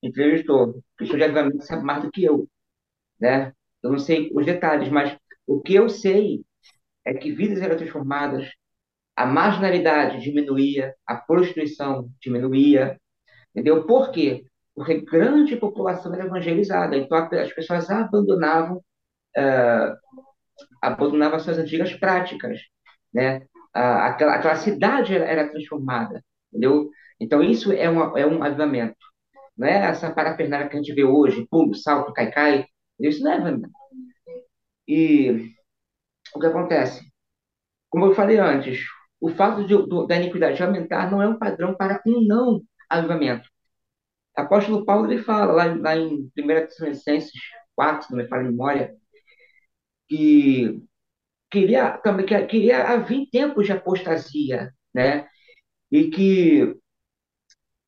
S2: entrevistou. O de avivamento sabe mais do que eu, né? Eu não sei os detalhes, mas o que eu sei é que vidas eram transformadas, a marginalidade diminuía, a prostituição diminuía, entendeu? Por quê? Porque grande população era evangelizada, então as pessoas abandonavam uh, abandonavam suas antigas práticas, né? Uh, aquela, aquela cidade era, era, transformada, entendeu? Então isso é, uma, é um avivamento. Não é essa parafernália que a gente vê hoje, pulo, salto, cai-cai, isso não é avivamento. E o que acontece? Como eu falei antes, o fato de, do, da iniquidade aumentar não é um padrão para um não avivamento. O apóstolo Paulo ele fala lá, lá em 1 Tessalonicenses 4, se não me fala em memória, que queria, também, que queria haver tempos de apostasia, né? E que,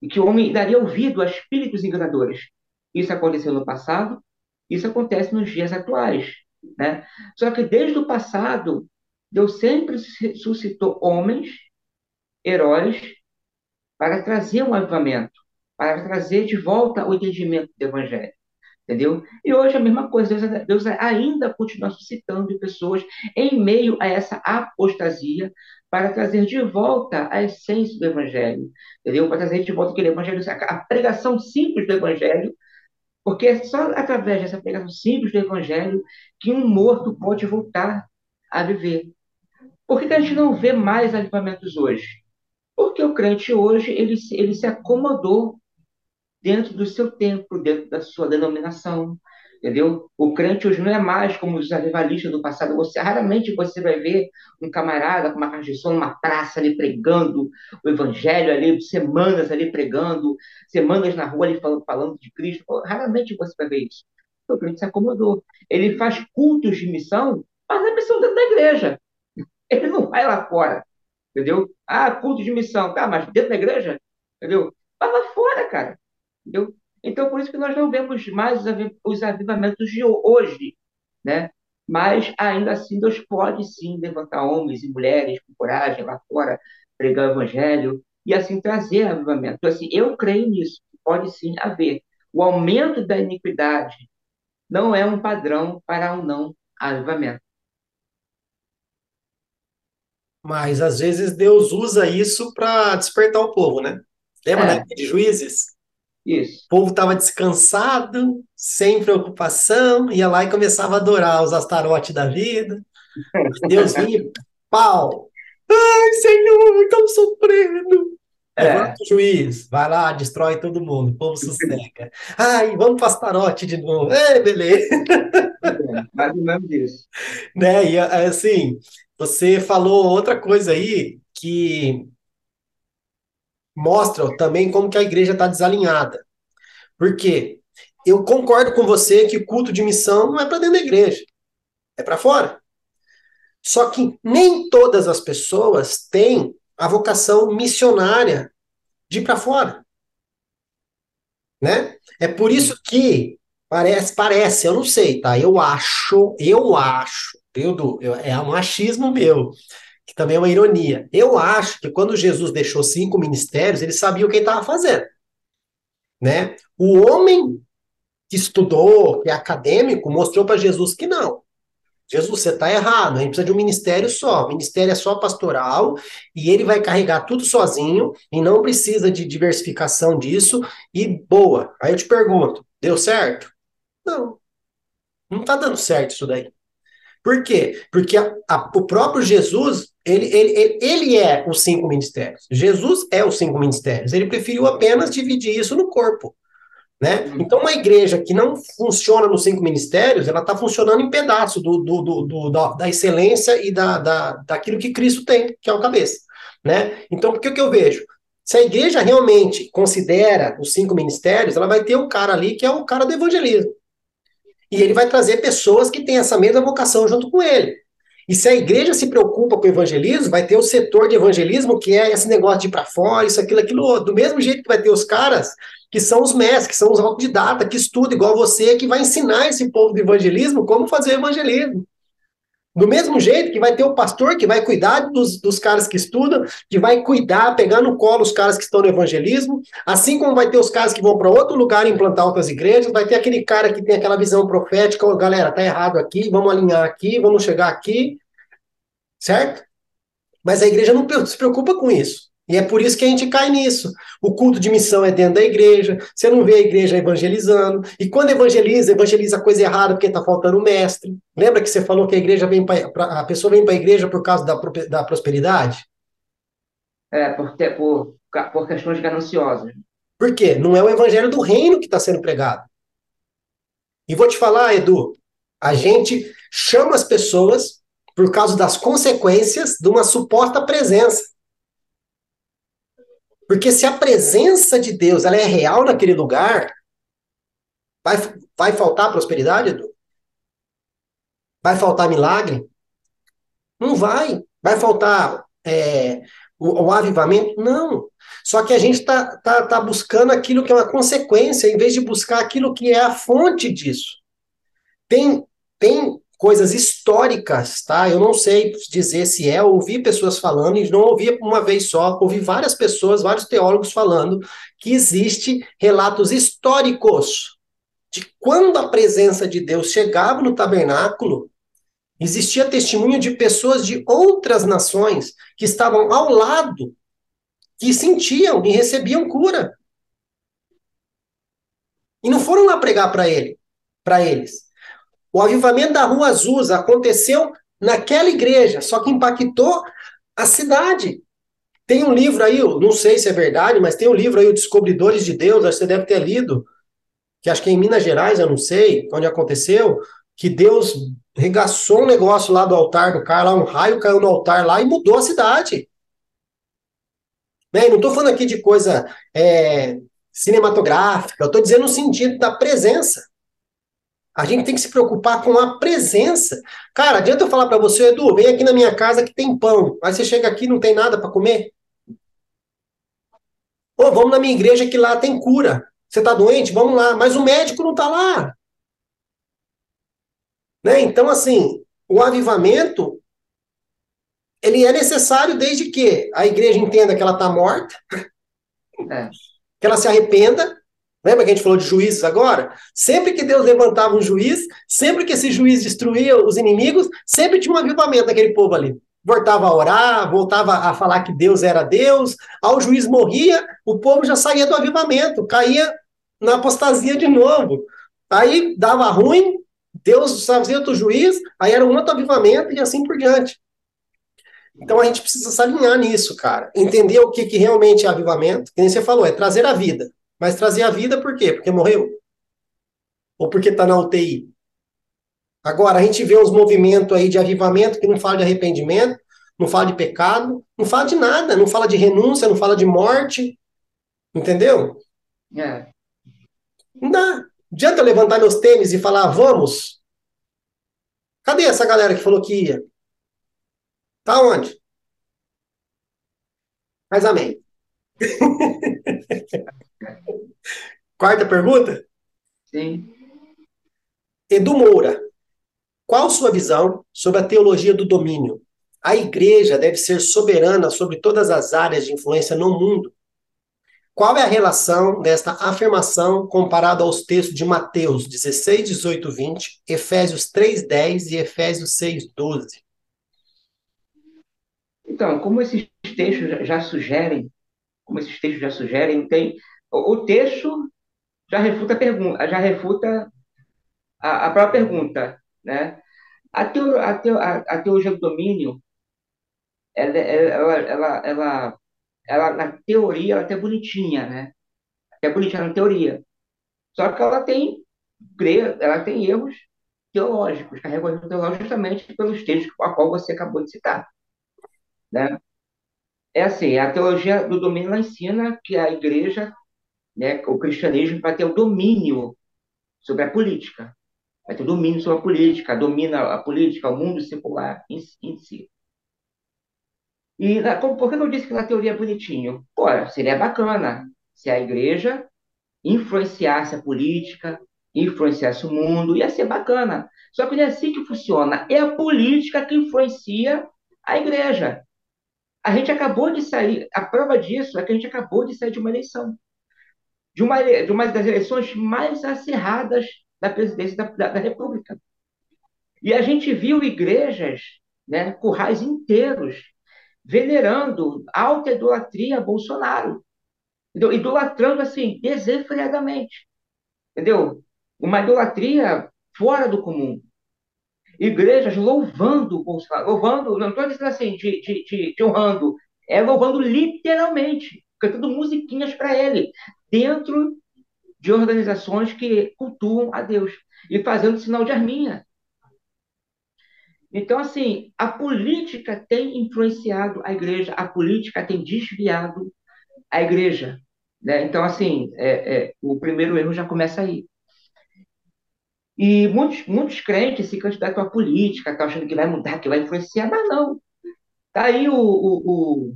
S2: e que o homem daria ouvido a espíritos enganadores. Isso aconteceu no passado, isso acontece nos dias atuais, né? Só que desde o passado, Deus sempre suscitou homens, heróis, para trazer um avivamento, para trazer de volta o entendimento do Evangelho. Entendeu? E hoje a mesma coisa, Deus, Deus ainda continua suscitando pessoas em meio a essa apostasia para trazer de volta a essência do Evangelho, entendeu? Para trazer de volta aquele Evangelho, a pregação simples do Evangelho, porque é só através dessa pregação simples do Evangelho que um morto pode voltar a viver. Por que, a gente não vê mais avivamentos hoje? Porque o crente hoje ele, ele se acomodou dentro do seu templo, dentro da sua denominação, entendeu? O crente hoje não é mais como os avivalistas do passado. Você raramente você vai ver um camarada com uma caixa de som numa praça ali pregando o evangelho ali, semanas ali pregando, semanas na rua ali falando, falando de Cristo. Raramente você vai ver isso. O crente se acomodou. Ele faz cultos de missão, mas a missão dentro da igreja. Ele não vai lá fora, entendeu? Ah, culto de missão, tá, mas dentro da igreja, entendeu? Vai lá fora, cara, entendeu? Então, por isso que nós não vemos mais os avivamentos de hoje, né? Mas, ainda assim, Deus pode sim levantar homens e mulheres com coragem lá fora, pregar o evangelho e assim trazer avivamento. Então, assim, eu creio nisso, pode sim haver. O aumento da iniquidade não é um padrão para um não avivamento.
S1: Mas às vezes Deus usa isso para despertar o povo, né? Lembra, é. né? De juízes?
S2: Isso.
S1: O povo estava descansado, sem preocupação, ia lá e começava a adorar os astarotes da vida. Deus vinha, pau! Ai, Senhor, estamos sofrendo! É. Levanta o juiz, vai lá, destrói todo mundo, o povo sossega. Ai, vamos para Astarote de novo. É, beleza.
S2: É, mais ou menos isso.
S1: Né, e assim, você falou outra coisa aí que mostra também como que a igreja está desalinhada. Porque eu concordo com você que culto de missão não é para dentro da igreja, é para fora. Só que nem todas as pessoas têm a vocação missionária de ir para fora. Né? É por isso que parece, parece, eu não sei, tá? Eu acho, eu acho eu, eu, é um achismo meu, que também é uma ironia. Eu acho que quando Jesus deixou cinco ministérios, ele sabia o que ele estava fazendo. Né? O homem que estudou, que é acadêmico, mostrou para Jesus que não. Jesus, você está errado, a gente precisa de um ministério só. O ministério é só pastoral e ele vai carregar tudo sozinho e não precisa de diversificação disso. E boa. Aí eu te pergunto: deu certo? Não. Não está dando certo isso daí. Por quê? Porque a, a, o próprio Jesus, ele, ele, ele é os cinco ministérios. Jesus é os cinco ministérios. Ele preferiu apenas dividir isso no corpo. Né? Então, uma igreja que não funciona nos cinco ministérios, ela está funcionando em pedaço do, do, do, do da, da, excelência e da, da, daquilo que Cristo tem, que é o cabeça. Né? Então, o que, que eu vejo? Se a igreja realmente considera os cinco ministérios, ela vai ter um cara ali que é o cara do evangelismo. E ele vai trazer pessoas que têm essa mesma vocação junto com ele. E se a igreja se preocupa com o evangelismo, vai ter o setor de evangelismo, que é esse negócio de ir para fora, isso, aquilo, aquilo. Do mesmo jeito que vai ter os caras que são os mestres, que são os autodidatas, que estudam igual você, que vai ensinar esse povo do evangelismo como fazer evangelismo. Do mesmo jeito que vai ter o pastor que vai cuidar dos, dos caras que estudam, que vai cuidar, pegar no colo os caras que estão no evangelismo, assim como vai ter os caras que vão para outro lugar implantar outras igrejas, vai ter aquele cara que tem aquela visão profética, oh, galera, tá errado aqui, vamos alinhar aqui, vamos chegar aqui, certo? Mas a igreja não se preocupa com isso. E é por isso que a gente cai nisso. O culto de missão é dentro da igreja, você não vê a igreja evangelizando. E quando evangeliza, evangeliza coisa errada porque está faltando mestre. Lembra que você falou que a igreja vem pra, a pessoa vem para a igreja por causa da, da prosperidade?
S2: É, por, por, por questões gananciosas.
S1: Por quê? Não é o evangelho do reino que está sendo pregado. E vou te falar, Edu, a gente chama as pessoas por causa das consequências de uma suposta presença. Porque se a presença de Deus ela é real naquele lugar, vai, vai faltar prosperidade, Edu? Vai faltar milagre? Não vai. Vai faltar é, o, o, avivamento? Não. Só que a gente está tá, tá buscando aquilo que é uma consequência, em vez de buscar aquilo que é a fonte disso. Tem, tem coisas históricas, tá? Eu não sei dizer se é, ouvi pessoas falando, e não ouvi uma vez só, ouvi várias pessoas, vários teólogos falando que existe relatos históricos de quando a presença de Deus chegava no tabernáculo, existia testemunho de pessoas de outras nações que estavam ao lado, que sentiam e recebiam cura. E não foram lá pregar para ele, para eles. O avivamento da Rua Azusa aconteceu naquela igreja, só que impactou a cidade. Tem um livro aí, não sei se é verdade, mas tem um livro aí, o Descobridores de Deus, acho que você deve ter lido, que acho que é em Minas Gerais, eu não sei onde aconteceu, que Deus regaçou um negócio lá do altar do cara, lá um raio caiu no altar lá e mudou a cidade. Né? Não estou falando aqui de coisa é, cinematográfica, eu estou dizendo no sentido da presença. A gente tem que se preocupar com a presença. Cara, adianta eu falar para você, Edu, vem aqui na minha casa que tem pão. Aí você chega aqui e não tem nada para comer. Ou vamos na minha igreja que lá tem cura. Você está doente? Vamos lá. Mas o médico não está lá. Né? Então, assim, o avivamento ele é necessário desde que a igreja entenda que ela está morta, é. que ela se arrependa Lembra que a gente falou de juízes agora? Sempre que Deus levantava um juiz, sempre que esse juiz destruía os inimigos, sempre tinha um avivamento daquele povo ali. Voltava a orar, voltava a falar que Deus era Deus. Ao juiz morria, o povo já saía do avivamento, caía na apostasia de novo. Aí dava ruim, Deus fazia outro juiz, aí era um outro avivamento e assim por diante. Então a gente precisa se alinhar nisso, cara. Entender o que, que realmente é avivamento, que nem você falou, é trazer a vida. Mas trazer a vida por quê? Porque morreu? Ou porque está na UTI? Agora, a gente vê uns movimentos aí de avivamento que não fala de arrependimento, não fala de pecado, não fala de nada, não fala de renúncia, não fala de morte. Entendeu?
S2: É.
S1: Não dá. Adianta eu levantar meus tênis e falar, vamos? Cadê essa galera que falou que ia? Tá onde? Mas amém. Quarta pergunta?
S2: Sim.
S1: Edu Moura, qual sua visão sobre a teologia do domínio? A igreja deve ser soberana sobre todas as áreas de influência no mundo. Qual é a relação desta afirmação comparada aos textos de Mateus 16, 18, 20, Efésios 3, 10 e Efésios 6, 12?
S2: Então, como esses textos já sugerem, como esses textos já sugerem, tem o, texto já refuta a pergunta, já refuta a, a própria pergunta, né? A, teo, a, teo, a teologia do domínio, ela, ela, ela, ela, ela, na teoria, ela é até bonitinha, né? É bonitinha na teoria. Só que ela tem, ela tem erros teológicos, carrega erros teológicos justamente pelos textos a qual você acabou de citar. Né? É assim, a teologia do domínio ela ensina que a igreja, né, o cristianismo vai ter o domínio sobre a política, vai ter o domínio sobre a política, domina a política, o mundo secular em, em si. E na, por que eu disse que na teoria é bonitinho? Pô, seria bacana se a igreja influenciasse a política, influenciasse o mundo, ia ser bacana. Só que não é assim que funciona. É a política que influencia a igreja. A gente acabou de sair, a prova disso é que a gente acabou de sair de uma eleição. De uma, de uma das eleições mais acirradas da presidência da, da, da República. E a gente viu igrejas, né, currais inteiros, venerando alta idolatria a Bolsonaro. Entendeu? Idolatrando assim, desenfreadamente. Entendeu? Uma idolatria fora do comum igrejas louvando Bolsonaro, louvando, não estou dizendo assim, de honrando, é louvando literalmente, cantando musiquinhas para ele, dentro de organizações que cultuam a Deus e fazendo sinal de arminha. Então, assim, a política tem influenciado a igreja, a política tem desviado a igreja. Né? Então, assim, é, é, o primeiro erro já começa aí. E muitos, muitos crentes se candidatam à política, estão achando que vai mudar, que vai influenciar, mas não. Está aí o, o, o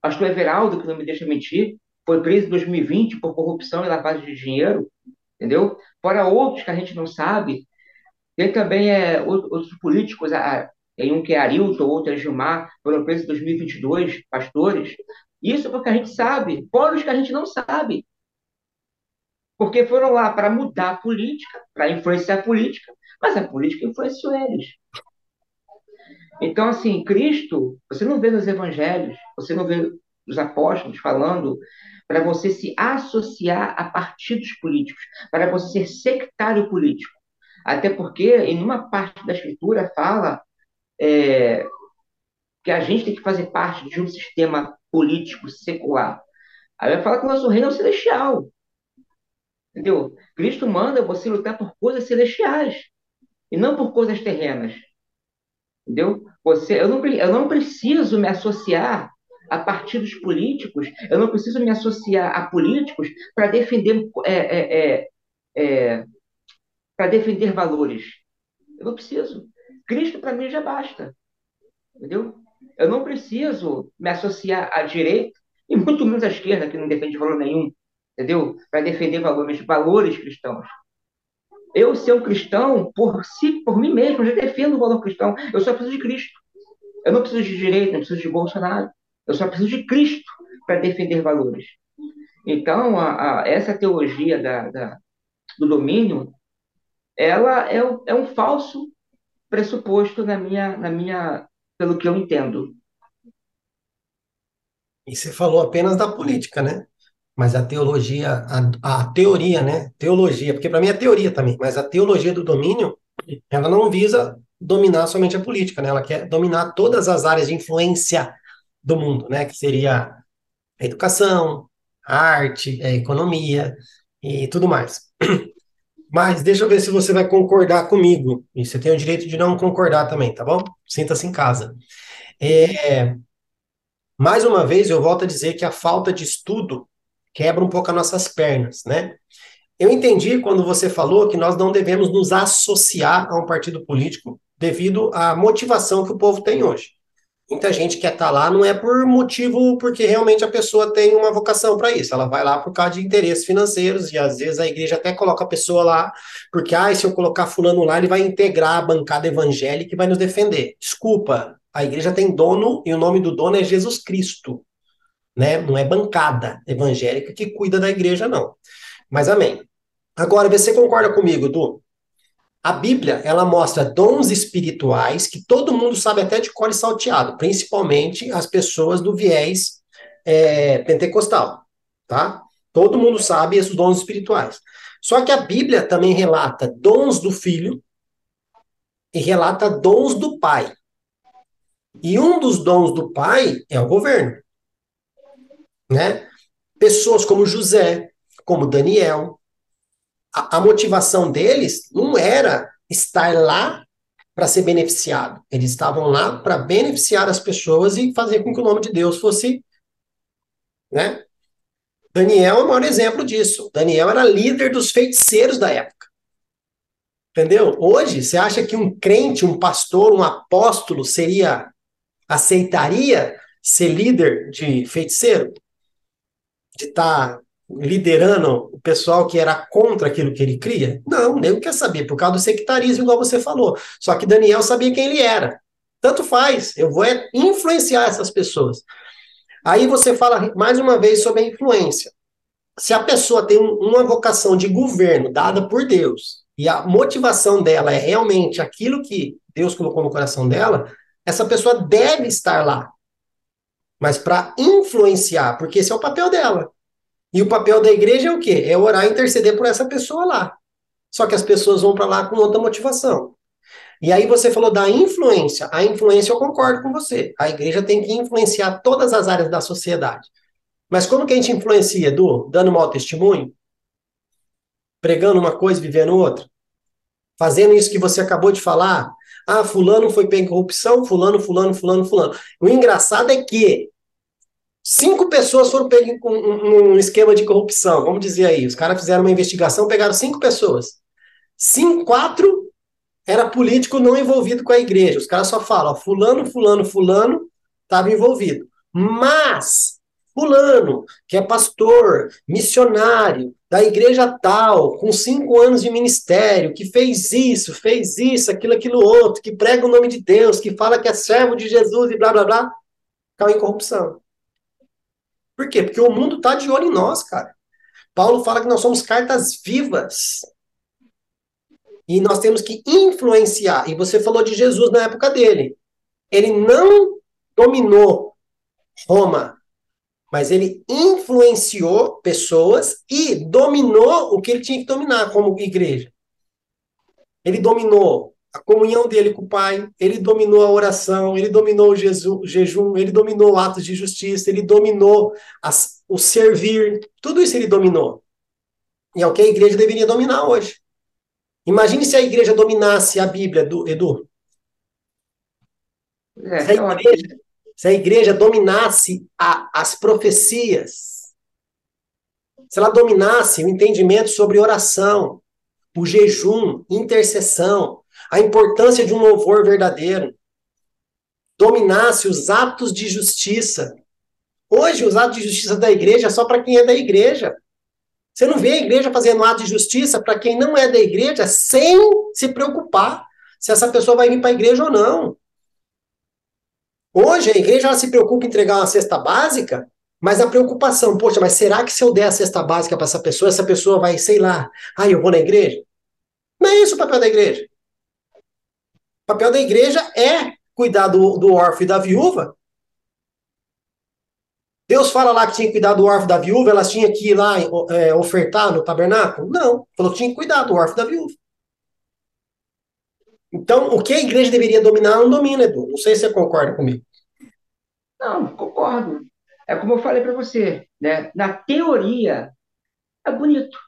S2: pastor Everaldo, que não me deixa mentir, foi preso em 2020 por corrupção e lavagem de dinheiro, entendeu? Fora outros que a gente não sabe. Tem também é, outros políticos, tem um que é Arilton, outro é Gilmar, foram presos em 2022, pastores. Isso porque a gente sabe, fora os que a gente não sabe porque foram lá para mudar a política, para influenciar a política, mas a política influenciou eles. Então, assim, Cristo, você não vê nos evangelhos, você não vê os apóstolos falando para você se associar a partidos políticos, para você ser sectário político. Até porque, em uma parte da Escritura, fala é, que a gente tem que fazer parte de um sistema político secular. Aí vai falar que o nosso reino é celestial. Entendeu? Cristo manda você lutar por coisas celestiais e não por coisas terrenas. Entendeu? Você, eu, não, eu não preciso me associar a partidos políticos, eu não preciso me associar a políticos para defender é, é, é, é para defender valores. Eu não preciso. Cristo para mim já basta. Entendeu? Eu não preciso me associar à direita e muito menos à esquerda, que não defende valor nenhum entendeu? Para defender valores, valores cristãos. Eu ser um cristão, por si, por mim mesmo, já defendo o valor cristão. Eu só preciso de Cristo. Eu não preciso de direita, não preciso de Bolsonaro. Eu só preciso de Cristo para defender valores. Então, a, a, essa teologia da, da, do domínio, ela é, é um falso pressuposto na minha, na minha, pelo que eu entendo.
S1: E você falou apenas da política, né? Mas a teologia, a, a teoria, né? Teologia, porque para mim é teoria também, mas a teologia do domínio, ela não visa dominar somente a política, né? Ela quer dominar todas as áreas de influência do mundo, né? Que seria a educação, a arte, a economia e tudo mais. Mas deixa eu ver se você vai concordar comigo. E você tem o direito de não concordar também, tá bom? Sinta-se em casa. É, mais uma vez, eu volto a dizer que a falta de estudo quebra um pouco as nossas pernas, né? Eu entendi quando você falou que nós não devemos nos associar a um partido político devido à motivação que o povo tem hoje. Muita gente quer estar tá lá não é por motivo porque realmente a pessoa tem uma vocação para isso. Ela vai lá por causa de interesses financeiros e às vezes a igreja até coloca a pessoa lá porque ah, se eu colocar fulano lá, ele vai integrar a bancada evangélica e vai nos defender. Desculpa, a igreja tem dono e o nome do dono é Jesus Cristo. Né? Não é bancada evangélica que cuida da igreja, não. Mas amém. Agora, você concorda comigo, Du? A Bíblia, ela mostra dons espirituais que todo mundo sabe até de cor e salteado, principalmente as pessoas do viés é, pentecostal, tá? Todo mundo sabe esses dons espirituais. Só que a Bíblia também relata dons do Filho e relata dons do Pai. E um dos dons do Pai é o governo, né? Pessoas como José, como Daniel, a, a motivação deles não era estar lá para ser beneficiado. Eles estavam lá para beneficiar as pessoas e fazer com que o nome de Deus fosse, né? Daniel é o maior exemplo disso. Daniel era líder dos feiticeiros da época. Entendeu? Hoje, você acha que um crente, um pastor, um apóstolo seria aceitaria ser líder de feiticeiro? Estar tá liderando o pessoal que era contra aquilo que ele cria? Não, nem quer saber, por causa do sectarismo, igual você falou. Só que Daniel sabia quem ele era. Tanto faz, eu vou é influenciar essas pessoas. Aí você fala mais uma vez sobre a influência. Se a pessoa tem uma vocação de governo dada por Deus, e a motivação dela é realmente aquilo que Deus colocou no coração dela, essa pessoa deve estar lá. Mas para influenciar, porque esse é o papel dela. E o papel da igreja é o quê? É orar e interceder por essa pessoa lá. Só que as pessoas vão para lá com outra motivação. E aí você falou da influência. A influência eu concordo com você. A igreja tem que influenciar todas as áreas da sociedade. Mas como que a gente influencia, Edu? Dando mau testemunho? Pregando uma coisa vivendo outra? Fazendo isso que você acabou de falar? Ah, fulano foi pego em corrupção, fulano, fulano, fulano, fulano. O engraçado é que Cinco pessoas foram pegas num esquema de corrupção, vamos dizer aí. Os caras fizeram uma investigação, pegaram cinco pessoas. Cinco, quatro era político não envolvido com a igreja. Os caras só falam, ó, fulano, fulano, fulano estava envolvido. Mas fulano, que é pastor, missionário, da igreja tal, com cinco anos de ministério, que fez isso, fez isso, aquilo, aquilo outro, que prega o nome de Deus, que fala que é servo de Jesus e blá blá blá, caiu em corrupção. Por quê? Porque o mundo está de olho em nós, cara. Paulo fala que nós somos cartas vivas. E nós temos que influenciar. E você falou de Jesus na época dele. Ele não dominou Roma, mas ele influenciou pessoas e dominou o que ele tinha que dominar como igreja. Ele dominou a comunhão dele com o Pai, ele dominou a oração, ele dominou o jejum, ele dominou atos de justiça, ele dominou as, o servir, tudo isso ele dominou. E é o que a igreja deveria dominar hoje. Imagine se a igreja dominasse a Bíblia, do, Edu. É, se, a então, igreja, se, a igreja, dominasse a, as profecias, se ela dominasse o entendimento sobre oração, o jejum, intercessão, a importância de um louvor verdadeiro, dominasse os atos de justiça. Hoje, os atos de justiça da igreja é só para quem é da igreja. Você não vê a igreja fazendo ato de justiça para quem não é da igreja sem se preocupar se essa pessoa vai vir para a igreja ou não. Hoje, a igreja se preocupa em entregar uma cesta básica, mas a preocupação, poxa, mas será que se eu der a cesta básica para essa pessoa, essa pessoa vai, sei lá, ah, eu vou na igreja? Não é isso o papel da igreja. O papel da igreja é cuidar do, do órfão e da viúva. Deus fala lá que tinha que cuidar do órfão da viúva, elas tinham que ir lá é, ofertar no tabernáculo? Não, falou que tinha que cuidar do órfão da viúva. Então, o que a igreja deveria dominar, não domina, Edu. Não sei se você concorda comigo.
S2: Não, concordo. É como eu falei para você, né? Na teoria, é bonito,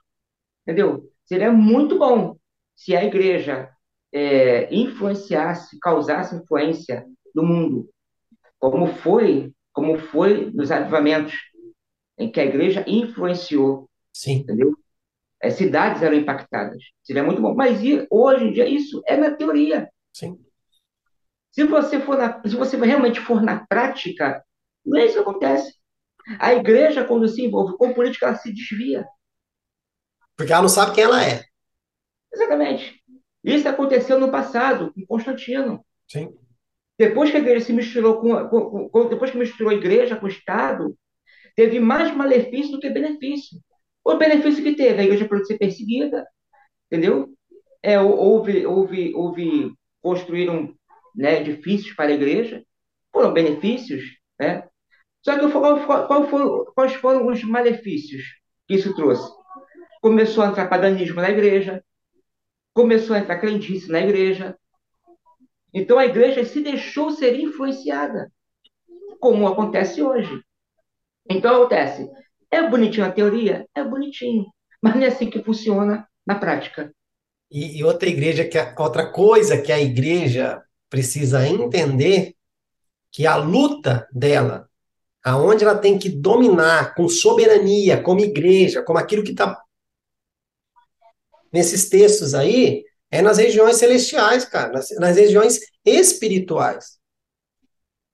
S2: entendeu? Seria muito bom se a igreja é, influenciasse, causasse influência no mundo, como foi, como foi nos avivamentos, em que a igreja influenciou,
S1: Sim.
S2: entendeu? As cidades eram impactadas. Seria muito bom. Mas hoje em dia isso é na teoria.
S1: Sim.
S2: Se você for na, se você realmente for na prática, não é isso que acontece. A igreja, quando se envolve com política, ela se desvia.
S1: Porque ela não sabe quem ela é.
S2: Exatamente. Isso aconteceu no passado, com Constantino.
S1: Sim.
S2: Depois que a igreja se misturou com, com, com, depois que misturou a igreja com o Estado, teve mais malefício do que benefício. O benefício que teve, a igreja pode ser perseguida, entendeu? É, houve, houve, houve, construíram né, edifícios para a igreja, foram benefícios, né? Só que qual, qual foram, quais foram os malefícios que isso trouxe? Começou a entrar paganismo na igreja, começou a entrar crendice na igreja. Então a igreja se deixou ser influenciada, como acontece hoje. Então acontece, é bonitinho a teoria? É bonitinho, mas não é assim que funciona na prática.
S1: E, e outra igreja que outra coisa que a igreja precisa entender que a luta dela, aonde ela tem que dominar com soberania, como igreja, como aquilo que está nesses textos aí, é nas regiões celestiais, cara, nas, nas regiões espirituais.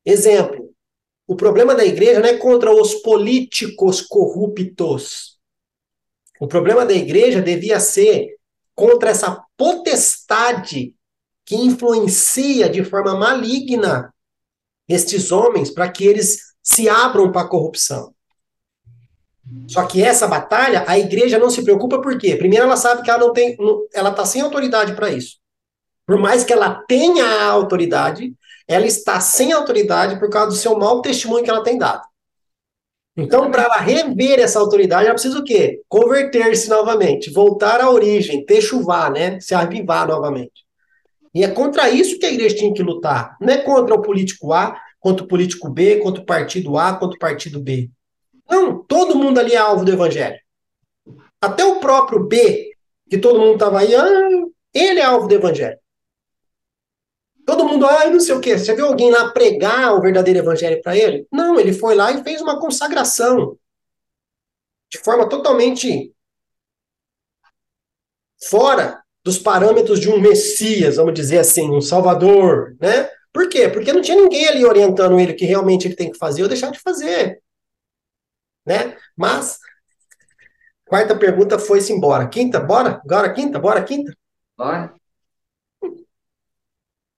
S1: Exemplo, o problema da igreja não é contra os políticos corruptos. O problema da igreja devia ser contra essa potestade que influencia de forma maligna estes homens para que eles se abram para a corrupção. Só que essa batalha, a igreja não se preocupa por quê? Primeiro, ela sabe que ela não tem, ela está sem autoridade para isso. Por mais que ela tenha a autoridade, ela está sem autoridade por causa do seu mau testemunho que ela tem dado. Então, para ela rever essa autoridade, ela precisa o quê? Converter-se novamente, voltar à origem, chuvar, né? Se avivar novamente. E é contra isso que a igreja tinha que lutar. Não é contra o político A, contra o político B, contra o partido A, contra o partido B. Não, todo mundo ali é alvo do evangelho. Até o próprio B, que todo mundo estava aí, ah, ele é alvo do evangelho. Todo mundo, ah, não sei o quê. Você viu alguém lá pregar o verdadeiro evangelho para ele? Não, ele foi lá e fez uma consagração. De forma totalmente fora dos parâmetros de um Messias, vamos dizer assim, um Salvador, né? Por quê? Porque não tinha ninguém ali orientando ele que realmente ele tem que fazer ou deixar de fazer né? Mas, quarta pergunta foi-se embora. Quinta, bora? Agora quinta, bora quinta?
S2: Bora.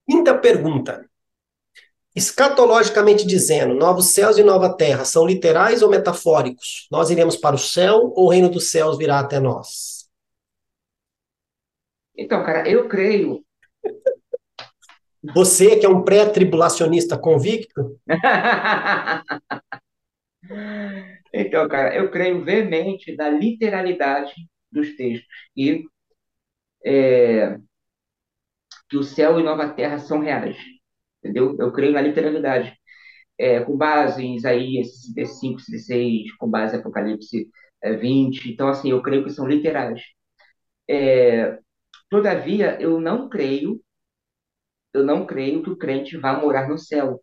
S1: Quinta pergunta. Escatologicamente dizendo, novos céus e nova terra são literais ou metafóricos? Nós iremos para o céu ou o reino dos céus virá até nós?
S2: Então, cara, eu creio.
S1: Você que é um pré-tribulacionista convicto?
S2: Então, cara, eu creio veemente na literalidade dos textos e é, que o céu e nova terra são reais, entendeu? Eu creio na literalidade, é, com base em Isaías 65, 66, com base em Apocalipse é, 20. Então, assim, eu creio que são literais. É, todavia, eu não creio, eu não creio que o crente vá morar no céu,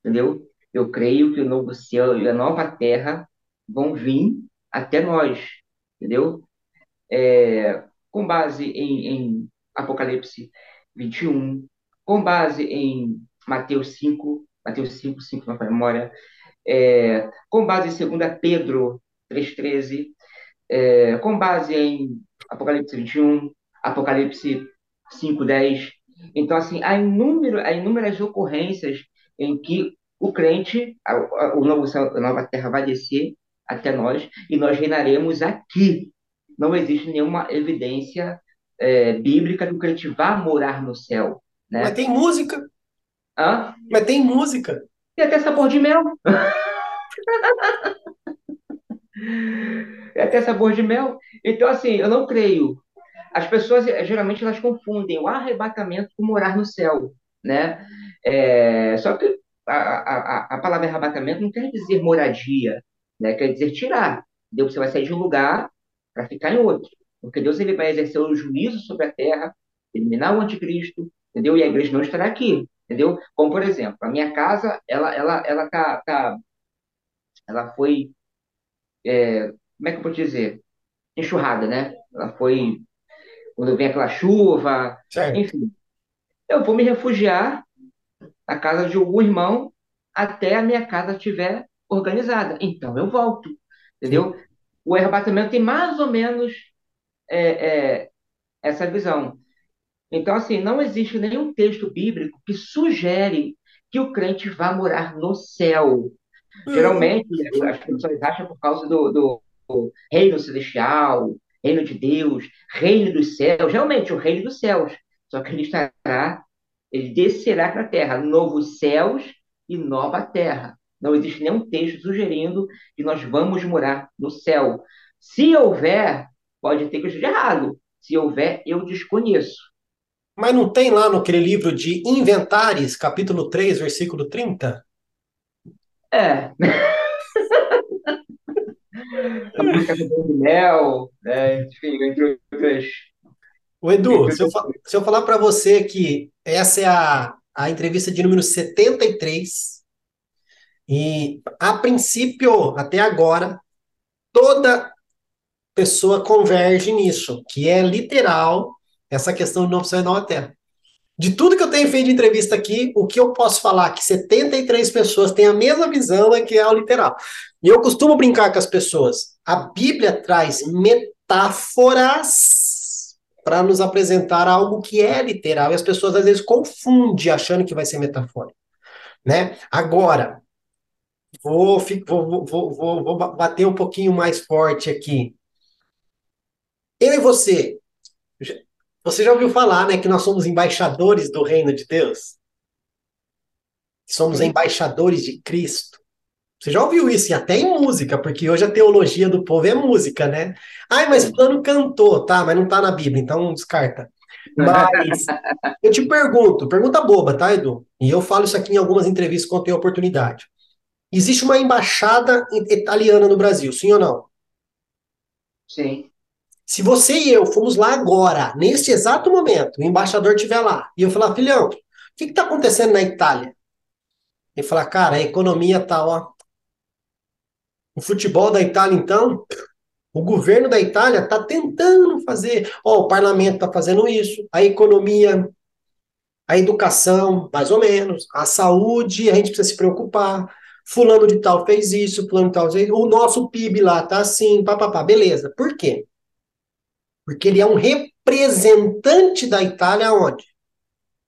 S2: entendeu? Eu creio que o novo céu e a nova terra vão vir até nós, entendeu? É, com base em, em Apocalipse 21, com base em Mateus 5, Mateus 5, 5 na memória, é, com base em 2 Pedro 3,13, é, com base em Apocalipse 21, Apocalipse 5,10. Então, assim, há, inúmero, há inúmeras ocorrências em que o crente, a, a, o novo a nova terra vai descer até nós e nós reinaremos aqui. Não existe nenhuma evidência é, bíblica que o crente vá morar no céu. Né?
S1: Mas tem música.
S2: Hã?
S1: Mas tem música.
S2: E até sabor de mel. e até sabor de mel. Então, assim, eu não creio. As pessoas, geralmente, elas confundem o arrebatamento com morar no céu, né? É, só que a, a, a palavra arrebatamento não quer dizer moradia, né? quer dizer tirar. Deus você vai sair de um lugar para ficar em outro. Porque Deus ele vai exercer o juízo sobre a terra, eliminar o anticristo, entendeu? E a igreja não estará aqui, entendeu? Como, por exemplo, a minha casa, ela, ela, ela tá, tá ela foi, é, como é que eu posso dizer? Enxurrada, né? Ela foi, quando vem aquela chuva, certo. enfim. Eu vou me refugiar a casa de algum irmão até a minha casa estiver organizada. Então eu volto, entendeu? Sim. O arrebatamento tem mais ou menos é, é, essa visão. Então, assim, não existe nenhum texto bíblico que sugere que o crente vá morar no céu. Geralmente, as pessoas acham por causa do, do, do reino celestial, reino de Deus, reino dos céus. Realmente, o reino dos céus. Só que ele estará, ele descerá para a terra, novos céus e nova terra. Não existe nenhum texto sugerindo que nós vamos morar no céu. Se houver, pode ter que eu esteja errado. Se houver, eu desconheço.
S1: Mas não tem lá no aquele livro de Inventares, capítulo 3, versículo 30?
S2: É. a música do Mel, né? enfim, entre outras.
S1: O Edu, se eu, se eu falar para você que essa é a, a entrevista de número 73, e a princípio, até agora, toda pessoa converge nisso, que é literal essa questão de não nova terra. De tudo que eu tenho feito de entrevista aqui, o que eu posso falar que 73 pessoas têm a mesma visão é que é o literal. E eu costumo brincar com as pessoas. A Bíblia traz metáforas para nos apresentar algo que é literal. E as pessoas às vezes confundem achando que vai ser metafórico. Né? Agora, vou, vou, vou, vou, bater um pouquinho mais forte aqui. Eu e você, você já ouviu falar, né, que nós somos embaixadores do reino de Deus? Somos embaixadores de Cristo. Você já ouviu isso? E até em música, porque hoje a teologia do povo é música, né? Ai, mas fulano cantou, tá? Mas não tá na Bíblia, então descarta. Mas eu te pergunto, pergunta boba, tá, Edu? E eu falo isso aqui em algumas entrevistas quando tenho oportunidade. Existe uma embaixada italiana no Brasil, sim ou não?
S2: Sim.
S1: Se você e eu fomos lá agora, nesse exato momento, o embaixador estiver lá, e eu falar, filhão, o que está acontecendo na Itália? Ele falar, cara, a economia tá, ó. O futebol da Itália, então, o governo da Itália está tentando fazer, ó, o parlamento está fazendo isso, a economia, a educação, mais ou menos, a saúde, a gente precisa se preocupar. Fulano de tal fez isso, fulano de tal fez isso, o nosso PIB lá tá assim, papapá, beleza. Por quê? Porque ele é um representante da Itália aonde?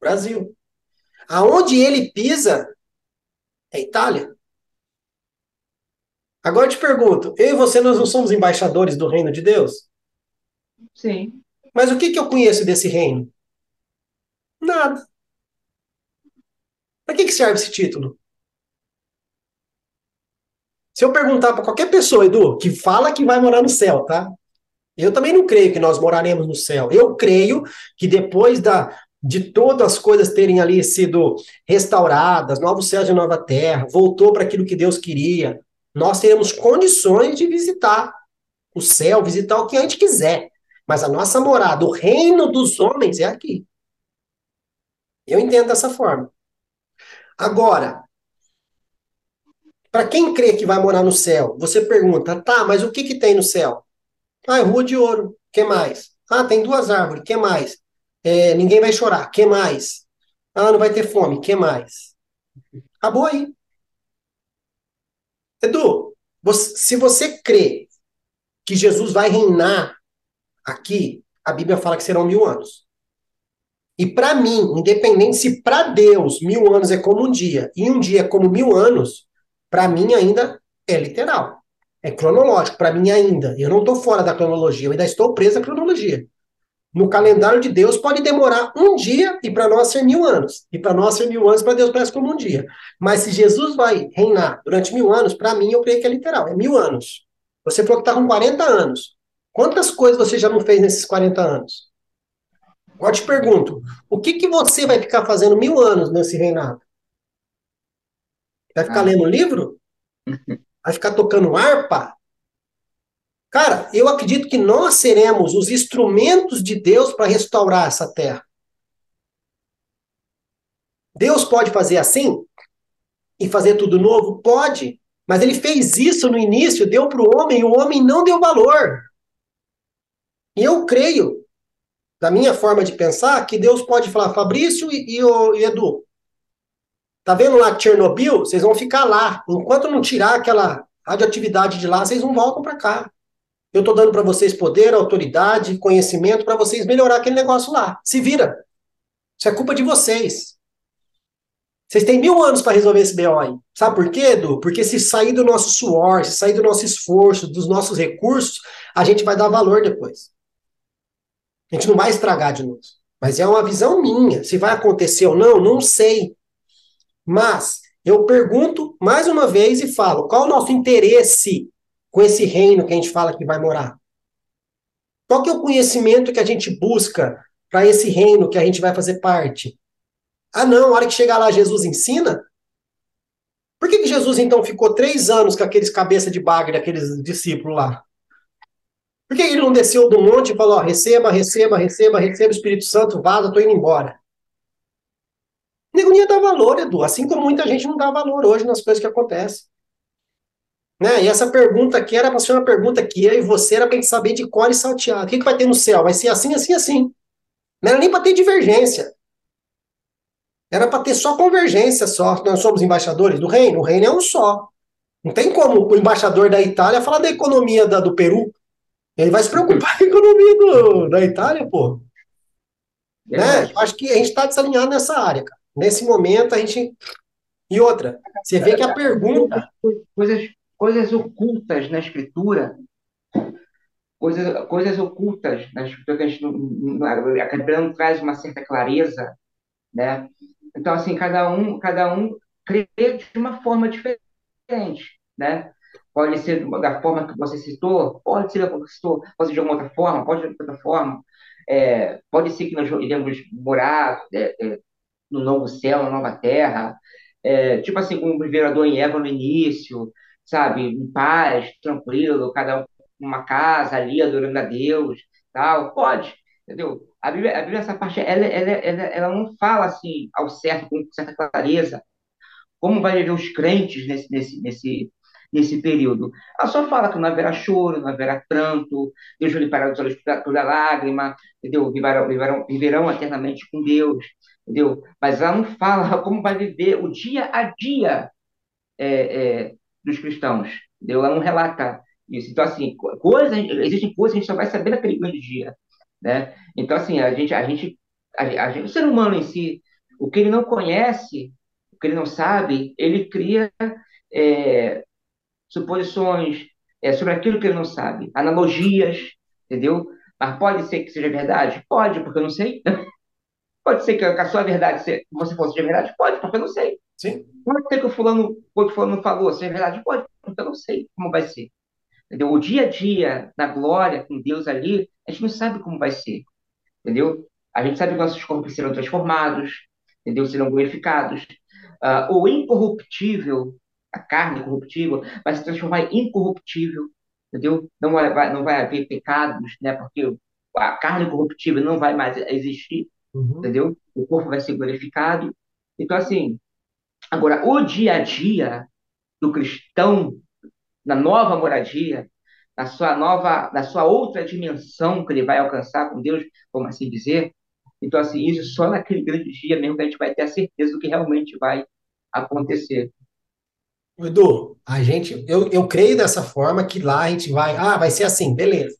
S1: Brasil. Aonde ele pisa é Itália. Agora eu te pergunto, eu e você nós não somos embaixadores do reino de Deus?
S2: Sim.
S1: Mas o que, que eu conheço desse reino? Nada. Para que, que serve esse título? Se eu perguntar para qualquer pessoa, Edu, que fala que vai morar no céu, tá? Eu também não creio que nós moraremos no céu. Eu creio que depois da, de todas as coisas terem ali sido restauradas, novos céus e nova terra, voltou para aquilo que Deus queria, nós teremos condições de visitar o céu, visitar o que a gente quiser. Mas a nossa morada, o reino dos homens é aqui. Eu entendo dessa forma. Agora, para quem crê que vai morar no céu, você pergunta, tá, mas o que, que tem no céu? Ah, é rua de ouro. que mais? Ah, tem duas árvores. que mais? É, ninguém vai chorar. que mais? Ah, não vai ter fome. que mais? Acabou aí. Edu, você, se você crê que Jesus vai reinar aqui, a Bíblia fala que serão mil anos. E para mim, independente se para Deus mil anos é como um dia e um dia é como mil anos, para mim ainda é literal. É cronológico, para mim ainda. Eu não estou fora da cronologia, eu ainda estou preso à cronologia. No calendário de Deus pode demorar um dia e para nós ser mil anos. E para nós ser mil anos, para Deus parece como um dia. Mas se Jesus vai reinar durante mil anos, para mim eu creio que é literal, é mil anos. Você falou que está com 40 anos. Quantas coisas você já não fez nesses 40 anos? Agora te pergunto, o que, que você vai ficar fazendo mil anos nesse reinado? Vai ficar ah. lendo livro? vai ficar tocando harpa? Cara, eu acredito que nós seremos os instrumentos de Deus para restaurar essa terra. Deus pode fazer assim? E fazer tudo novo? Pode. Mas ele fez isso no início, deu para o homem, e o homem não deu valor. E eu creio, da minha forma de pensar, que Deus pode falar, Fabrício e, e, e Edu, Tá vendo lá Chernobyl? Vocês vão ficar lá. Enquanto não tirar aquela radioatividade de lá, vocês não voltam para cá. Eu tô dando para vocês poder, autoridade, conhecimento para vocês melhorar aquele negócio lá. Se vira. Isso é culpa de vocês. Vocês têm mil anos para resolver esse BO aí. Sabe por quê, Edu? Porque se sair do nosso suor, se sair do nosso esforço, dos nossos recursos, a gente vai dar valor depois. A gente não vai estragar de novo. Mas é uma visão minha. Se vai acontecer ou não, não sei. Mas eu pergunto mais uma vez e falo: qual o nosso interesse com esse reino que a gente fala que vai morar? Qual que é o conhecimento que a gente busca para esse reino que a gente vai fazer parte? Ah, não, a hora que chegar lá, Jesus ensina? Por que, que Jesus então ficou três anos com aqueles cabeça de bagre, aqueles discípulos lá? Por que ele não desceu do monte e falou: ó, receba, receba, receba, receba o Espírito Santo, vaza, tô indo embora? Nego não ia dar valor, Edu, assim como muita gente não dá valor hoje nas coisas que acontecem. Né? E essa pergunta aqui era para ser uma pergunta que eu e você era para gente saber de cor e salteado. O que, que vai ter no céu? Vai ser assim, assim, assim. Não era nem para ter divergência. Era para ter só convergência só. Nós somos embaixadores do reino. O reino é um só. Não tem como o embaixador da Itália falar da economia da, do Peru. Ele vai se preocupar com a economia do, da Itália, pô. Né? Eu acho que a gente está desalinhado nessa área, cara. Nesse momento, a gente. E outra, você vê que a pergunta.
S2: Coisas, coisas ocultas na escritura. Coisas, coisas ocultas na escritura que a gente não, a Bíblia não traz uma certa clareza, né? Então, assim, cada um, cada um crê de uma forma diferente, né? Pode ser da forma que você citou, pode ser da forma que citou, pode ser de alguma outra forma, pode ser de outra forma. É, pode ser que nós iremos morar é, é, no novo céu, na nova terra, é, tipo assim, como viveram Adão e Eva no início, sabe, em paz, tranquilo, cada um numa casa ali, adorando a Deus, tal, pode, entendeu? A Bíblia, a Bíblia essa parte, ela, ela, ela, ela não fala assim, ao certo, com certa clareza, como vai viver os crentes nesse, nesse, nesse, nesse período. Ela só fala que não haverá choro, não haverá pranto, Deus vai limpar os olhos toda lágrima, entendeu? Viverão, viverão, viverão eternamente com Deus, entendeu? Mas ela não fala como vai viver o dia a dia é, é, dos cristãos? Ela não relata isso. Então, assim, coisas, existem coisas que a gente só vai saber naquele grande dia, né? Então, assim, a gente, a gente, a, a gente, o ser humano em si, o que ele não conhece, o que ele não sabe, ele cria é, suposições é, sobre aquilo que ele não sabe, analogias, entendeu? Mas pode ser que seja verdade? Pode, porque eu não sei. pode ser que a sua verdade você fosse de verdade? Pode, porque eu não sei.
S1: Sim.
S2: Pode ser que o fulano, o fulano falou seja verdade? Pode, porque eu não sei como vai ser. Entendeu? O dia a dia na glória com Deus ali, a gente não sabe como vai ser. Entendeu? A gente sabe que nossos corpos serão transformados, entendeu? Serão glorificados. Uh, o incorruptível a carne corruptível vai se transformar em incorruptível, entendeu? Não vai, não vai haver pecados, né? Porque a carne corruptível não vai mais existir, uhum. entendeu? O corpo vai ser glorificado. Então, assim, agora, o dia a dia do cristão, na nova moradia, na sua nova, na sua outra dimensão que ele vai alcançar com Deus, como assim dizer. Então, assim, isso só naquele grande dia mesmo que a gente vai ter a certeza do que realmente vai acontecer.
S1: Edu, a gente, eu, eu creio dessa forma que lá a gente vai, ah, vai ser assim, beleza.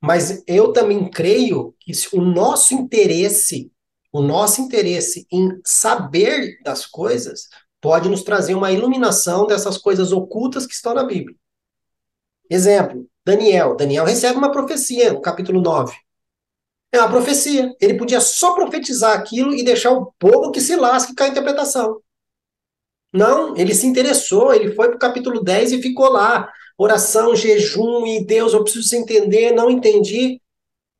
S1: Mas eu também creio que o nosso interesse, o nosso interesse em saber das coisas pode nos trazer uma iluminação dessas coisas ocultas que estão na Bíblia. Exemplo, Daniel. Daniel recebe uma profecia no capítulo 9. É uma profecia. Ele podia só profetizar aquilo e deixar o povo que se lasque com a interpretação. Não, ele se interessou, ele foi para o capítulo 10 e ficou lá. Oração, jejum e Deus, eu preciso entender, não entendi.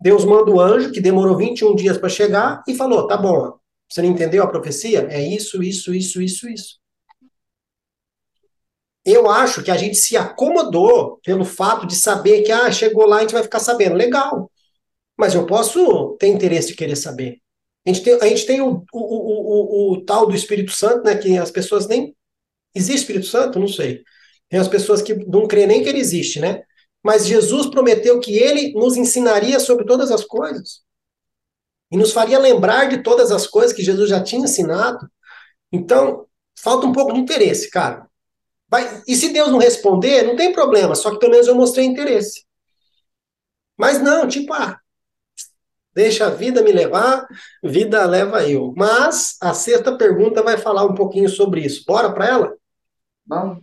S1: Deus manda o anjo, que demorou 21 dias para chegar, e falou: tá bom, você não entendeu a profecia? É isso, isso, isso, isso, isso. Eu acho que a gente se acomodou pelo fato de saber que, ah, chegou lá, a gente vai ficar sabendo. Legal. Mas eu posso ter interesse de querer saber. A gente tem, a gente tem o, o, o, o, tal do Espírito Santo, né? Que as pessoas nem. Existe Espírito Santo? Não sei. Tem as pessoas que não creem nem que ele existe, né? Mas Jesus prometeu que ele nos ensinaria sobre todas as coisas. E nos faria lembrar de todas as coisas que Jesus já tinha ensinado. Então, falta um pouco de interesse, cara. Vai, e se Deus não responder, não tem problema, só que pelo menos eu mostrei interesse. Mas não, tipo, ah, Deixa a vida me levar, vida leva eu. Mas a sexta pergunta vai falar um pouquinho sobre isso. Bora para ela?
S2: Vamos.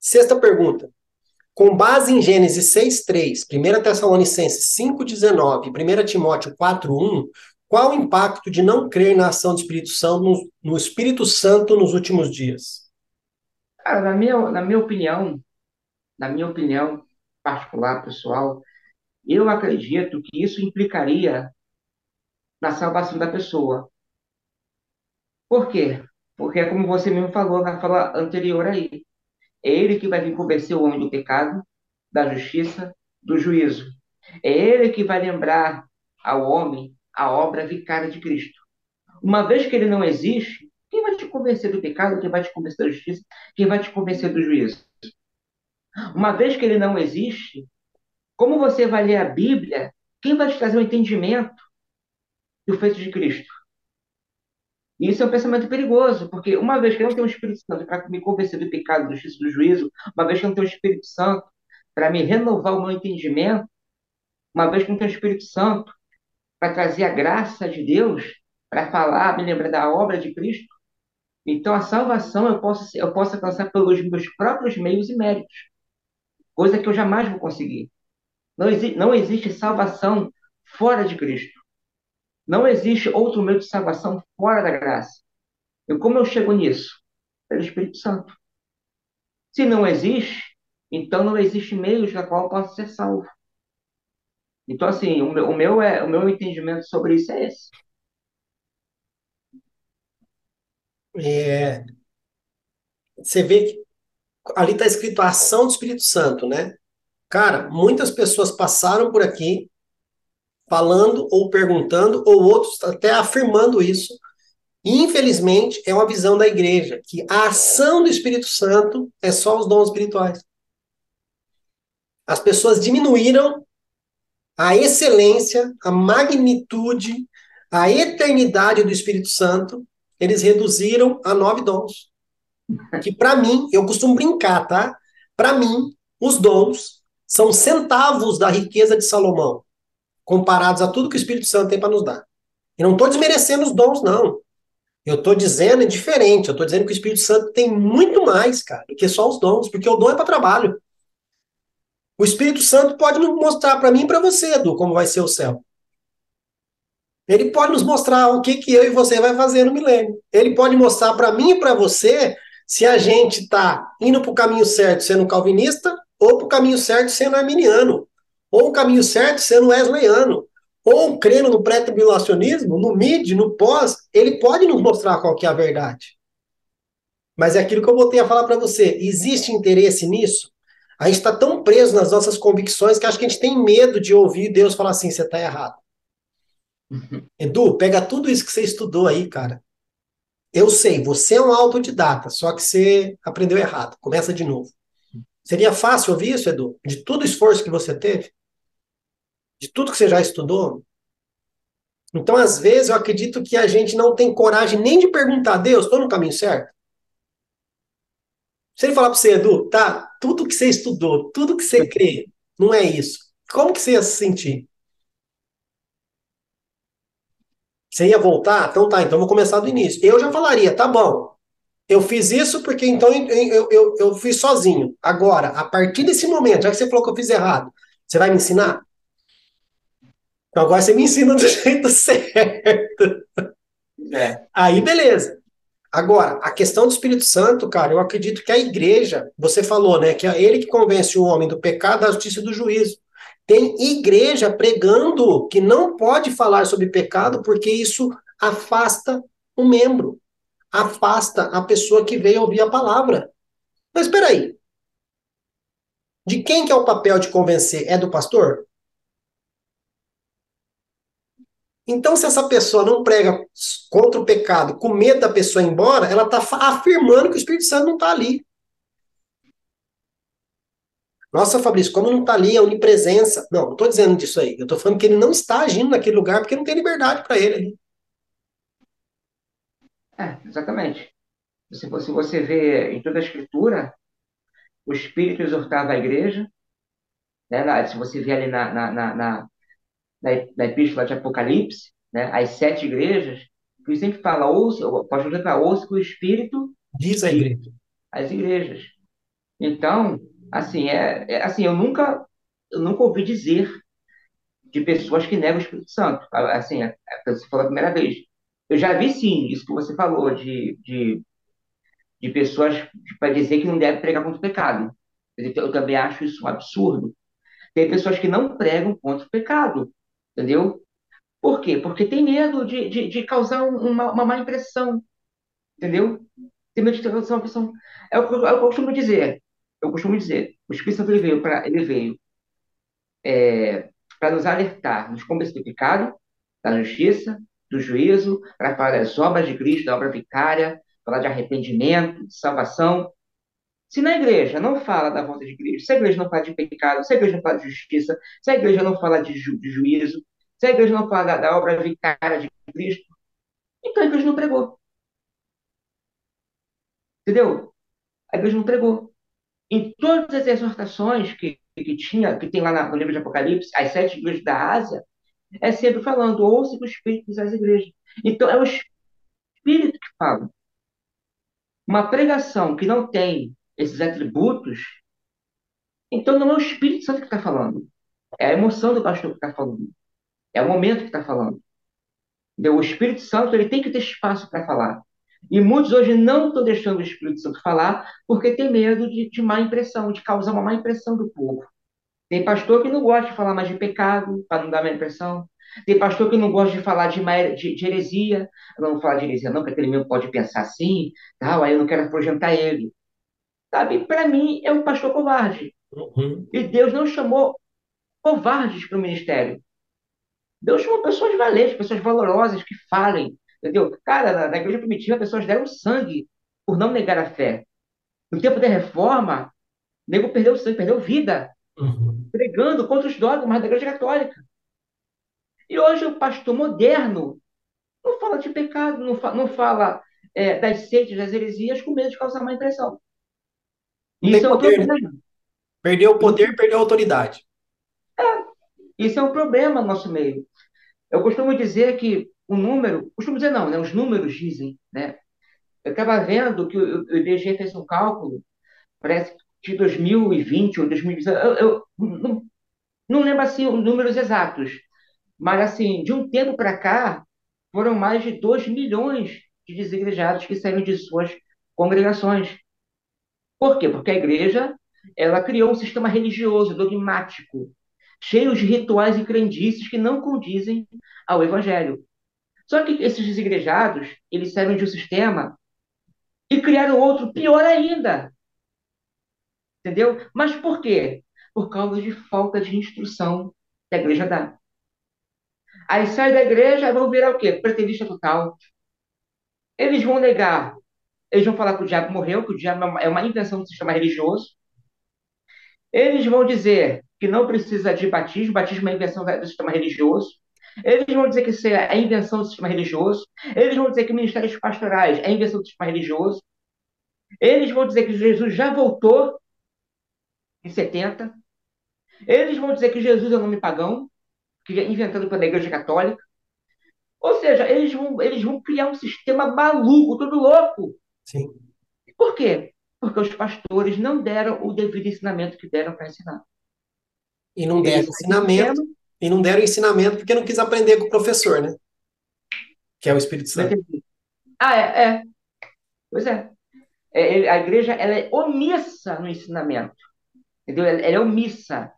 S1: Sexta pergunta. Com base em Gênesis 6:3, 1 Tessalonicenses 5:19 e 1 Timóteo 4:1, qual o impacto de não crer na ação do Espírito Santo no, no Espírito Santo nos últimos dias?
S2: Cara, na minha, na minha opinião, na minha opinião particular, pessoal, eu acredito que isso implicaria na salvação da pessoa. Por quê? Porque é como você mesmo falou na fala anterior aí. É ele que vai vir convencer o homem do pecado, da justiça, do juízo. É ele que vai lembrar ao homem a obra vicária de Cristo. Uma vez que ele não existe, quem vai te convencer do pecado? Quem vai te convencer da justiça? Quem vai te convencer do juízo? Uma vez que ele não existe, como você vai ler a Bíblia? Quem vai te trazer o um entendimento do feito de Cristo? E isso é um pensamento perigoso, porque uma vez que eu não tenho o Espírito Santo para me convencer do pecado, do juízo do juízo, uma vez que eu não tenho o Espírito Santo para me renovar o meu entendimento, uma vez que eu não tenho o Espírito Santo para trazer a graça de Deus, para falar, me lembrar da obra de Cristo, então a salvação eu posso, eu posso alcançar pelos meus próprios meios e méritos, coisa que eu jamais vou conseguir. Não, exi não existe salvação fora de Cristo. Não existe outro meio de salvação fora da graça. E como eu chego nisso? Pelo Espírito Santo. Se não existe, então não existe meio da qual eu posso ser salvo. Então, assim, o meu, o meu, é, o meu entendimento sobre isso é esse.
S1: É, você vê que ali está escrito a ação do Espírito Santo, né? Cara, muitas pessoas passaram por aqui falando ou perguntando, ou outros até afirmando isso. Infelizmente, é uma visão da igreja, que a ação do Espírito Santo é só os dons espirituais. As pessoas diminuíram a excelência, a magnitude, a eternidade do Espírito Santo, eles reduziram a nove dons. Que para mim, eu costumo brincar, tá? Para mim, os dons são centavos da riqueza de Salomão, comparados a tudo que o Espírito Santo tem para nos dar. E não estou desmerecendo os dons, não. Eu estou dizendo é diferente. Eu estou dizendo que o Espírito Santo tem muito mais, cara, do que só os dons, porque o dom é para trabalho. O Espírito Santo pode nos mostrar para mim e para você, Edu, como vai ser o céu. Ele pode nos mostrar o que, que eu e você vai fazer no milênio. Ele pode mostrar para mim e para você se a gente está indo para o caminho certo sendo calvinista ou para o caminho certo sendo arminiano, ou o caminho certo sendo wesleyano, ou crendo no pré-tribulacionismo, no mid, no pós, ele pode nos mostrar qual que é a verdade. Mas é aquilo que eu voltei a falar para você. Existe interesse nisso? A gente está tão preso nas nossas convicções que acho que a gente tem medo de ouvir Deus falar assim: você está errado. Uhum. Edu, pega tudo isso que você estudou aí, cara. Eu sei, você é um autodidata, só que você aprendeu errado. Começa de novo. Seria fácil ouvir isso, Edu? De todo o esforço que você teve? De tudo que você já estudou? Então, às vezes, eu acredito que a gente não tem coragem nem de perguntar a Deus, estou no caminho certo? Se ele falar para você, Edu, tá, tudo que você estudou, tudo que você crê, não é isso. Como que você ia se sentir? Você ia voltar? Então tá, então vou começar do início. Eu já falaria, tá bom. Eu fiz isso porque então eu, eu, eu fiz sozinho. Agora, a partir desse momento, já que você falou que eu fiz errado, você vai me ensinar? Então agora você me ensina do jeito certo. É. Aí beleza. Agora, a questão do Espírito Santo, cara, eu acredito que a igreja, você falou, né, que é ele que convence o homem do pecado, da justiça e do juízo. Tem igreja pregando que não pode falar sobre pecado porque isso afasta o membro, afasta a pessoa que veio ouvir a palavra. Mas espera aí. De quem que é o papel de convencer? É do pastor? Então, se essa pessoa não prega contra o pecado, com medo da pessoa ir embora, ela está afirmando que o Espírito Santo não está ali. Nossa, Fabrício, como não está ali a onipresença? Não, não estou dizendo disso aí. Eu estou falando que ele não está agindo naquele lugar porque não tem liberdade para ele ali.
S2: É, exatamente. Se você, você vê em toda a Escritura, o Espírito exortava a igreja. Né, se você vê ali na, na, na, na, na Epístola de Apocalipse, né, as sete igrejas, que sempre fala, ouça, o apóstolo fala, ouça que o Espírito
S1: Diz a igreja.
S2: as igrejas. Então, assim, é, é- assim, eu nunca, eu nunca ouvi dizer de pessoas que negam o Espírito Santo. Assim, é- é- você falou a primeira vez. Eu já vi sim, isso que você falou, de, de, de pessoas para dizer que não deve pregar contra o pecado. Eu também acho isso um absurdo. Tem pessoas que não pregam contra o pecado, entendeu? Por quê? Porque tem medo de, de, de causar um- uma, uma má impressão, entendeu? Tem medo de causar uma impressão. É o que eu, é o que eu costumo dizer. Eu costumo dizer, o Espírito Santo ele veio para ele veio para nos alertar nos combos do pecado, da justiça, do juízo, para falar das obras de Cristo, da obra vicária, falar de arrependimento, de salvação. Se na igreja não fala da volta de Cristo, se a igreja não fala de pecado, se a igreja não fala de justiça, se a igreja não fala de, ju- de juízo, se a igreja não fala da, da obra vicária de Cristo, então a igreja não pregou. Entendeu? A igreja não pregou. Em todas as exortações que, que tinha, que tem lá no livro de Apocalipse, as sete igrejas da Ásia, é sempre falando, ouça o Espírito às igrejas. Então, é o Espírito que fala. Uma pregação que não tem esses atributos, então não é o Espírito Santo que está falando. É a emoção do pastor que está falando. É o momento que está falando. O Espírito Santo ele tem que ter espaço para falar. E muitos hoje não estão deixando o Espírito Santo falar porque tem medo de, de má impressão, de causar uma má impressão do povo. Tem pastor que não gosta de falar mais de pecado, para não dar má impressão. Tem pastor que não gosta de falar de, de, de heresia. Eu não vou falar de heresia, não, porque aquele mesmo pode pensar assim, tal, aí eu não quero afugentar ele. Sabe, para mim, é um pastor covarde.
S1: Uhum.
S2: E Deus não chamou covardes para o ministério. Deus chamou pessoas valentes, pessoas valorosas que falem, entendeu? Cara, na, na igreja primitiva, pessoas deram sangue por não negar a fé. No tempo da reforma, o nego perdeu sangue, perdeu vida,
S1: Uhum.
S2: pregando contra os dogmas da igreja católica. E hoje o pastor moderno não fala de pecado, não, fa- não fala é, das seitas, das heresias, com medo de causar má impressão. Isso é um
S1: poder, né?
S2: problema.
S1: Perdeu o poder, perdeu a autoridade.
S2: Isso é um problema no nosso meio. Eu costumo dizer que o número, costumo dizer não, né? Os números dizem, né? Eu estava vendo que o, o IBGE fez um cálculo, parece que de 2020 ou 2019, eu, eu não, não lembro assim os números exatos, mas assim, de um tempo para cá, foram mais de 2 milhões de desigrejados que saíram de suas congregações. Por quê? Porque a igreja, ela criou um sistema religioso, dogmático, cheio de rituais e crendices que não condizem ao evangelho. Só que esses desigrejados, eles saíram de um sistema e criaram outro pior ainda. Entendeu? Mas por quê? Por causa de falta de instrução que a igreja dá. Aí sai da igreja e vão virar o quê? Pretendista total. Eles vão negar, eles vão falar que o diabo morreu, que o diabo é uma invenção do sistema religioso. Eles vão dizer que não precisa de batismo, batismo é invenção do sistema religioso. Eles vão dizer que isso é invenção do sistema religioso. Eles vão dizer que ministérios pastorais é invenção do sistema religioso. Eles vão dizer que Jesus já voltou em 70. Eles vão dizer que Jesus é um nome pagão, que é inventado pela Igreja Católica. Ou seja, eles vão, eles vão criar um sistema maluco, tudo louco.
S1: Sim.
S2: Por quê? Porque os pastores não deram o devido ensinamento que deram para ensinar.
S1: E não deram
S2: Eles
S1: ensinamento, e não deram ensinamento porque não quis aprender com o professor, né? Que é o Espírito Santo.
S2: Ah, é, é. Pois é. É, ele- A igreja ela é omissa no ensinamento. Entendeu? Ela é omissa.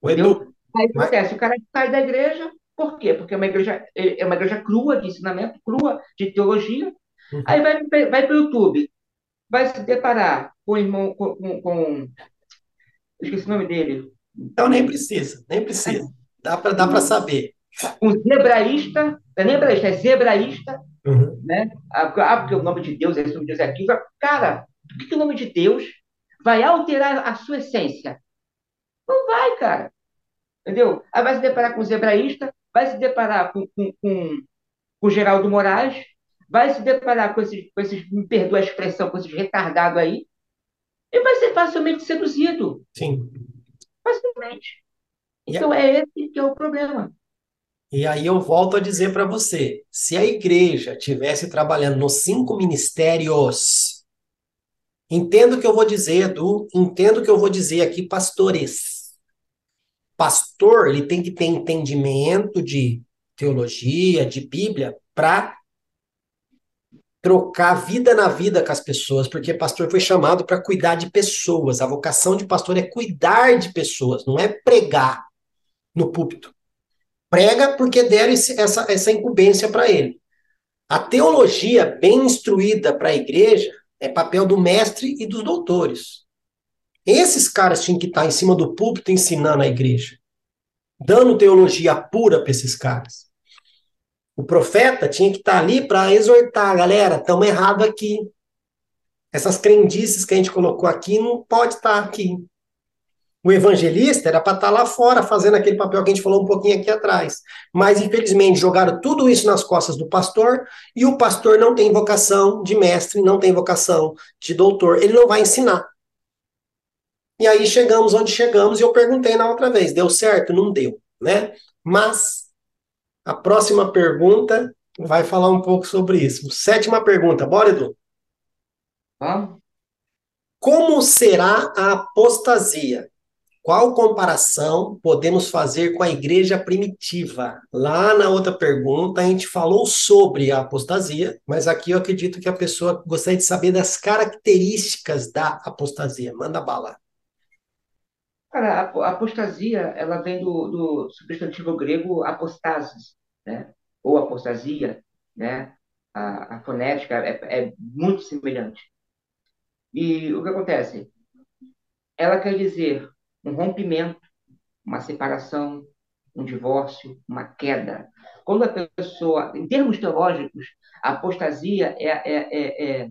S1: O Edu?
S2: Aí que
S1: Mas-
S2: acontece, o cara sai da igreja, por quê? Porque é uma igreja, é uma igreja crua de ensinamento, crua de teologia.
S1: Uhum.
S2: Aí vai, vai para o YouTube, vai se deparar com o irmão, com, com, com- esqueci o nome dele,
S1: então nem precisa, nem precisa. Dá para dá para saber.
S2: um zebraísta, não é nem é zebraísta,
S1: Uhum.
S2: né? Ah, porque ah, porque o nome de Deus é esse, o nome de Deus é aquilo. Cara, por que, que o nome de Deus vai alterar a sua essência? Não vai, cara. Entendeu? Aí vai se deparar com o zebraísta, vai se deparar com, com, com, com o Geraldo Moraes, vai se deparar com esses, com esses, me perdoa a expressão, com esses retardados aí, e vai ser facilmente seduzido.
S1: Sim.
S2: Facilmente. Então é esse que é o problema.
S1: E aí eu volto a dizer para você, se a igreja tivesse trabalhando nos cinco ministérios, entendo o que eu vou dizer, Edu, entendo o que eu vou dizer aqui, pastores. Pastor, ele tem que ter entendimento de teologia, de Bíblia, para trocar vida na vida com as pessoas, porque pastor foi chamado para cuidar de pessoas. A vocação de pastor é cuidar de pessoas, não é pregar no púlpito. Prega porque deram esse, essa, essa incumbência para ele. A teologia bem instruída para a igreja é papel do mestre e dos doutores. Esses caras tinham que estar em cima do púlpito ensinando a igreja, dando teologia pura para esses caras. O profeta tinha que estar ali para exortar, galera, estamos errado aqui. Essas crendices que a gente colocou aqui não pode estar aqui. O evangelista era para estar lá fora fazendo aquele papel que a gente falou um pouquinho aqui atrás. Mas, infelizmente, jogaram tudo isso nas costas do pastor e o pastor não tem vocação de mestre, não tem vocação de doutor. Ele não vai ensinar. E aí chegamos onde chegamos e eu perguntei na outra vez: deu certo? Não deu, né? Mas a próxima pergunta vai falar um pouco sobre isso. Sétima pergunta, bora, Edu?
S2: Vamos?
S1: Como será a apostasia? Qual comparação podemos fazer com a igreja primitiva? Lá na outra pergunta, a gente falou sobre a apostasia, mas aqui eu acredito que a pessoa gostaria de saber das características da apostasia. Manda bala.
S2: Cara, a apostasia, ela vem do, do substantivo grego apostasis, né? Ou apostasia, né? A, a fonética é, é muito semelhante. E o que acontece? Ela quer dizer um rompimento, uma separação, um divórcio, uma queda. Quando a pessoa, em termos teológicos, a apostasia é, é, é, é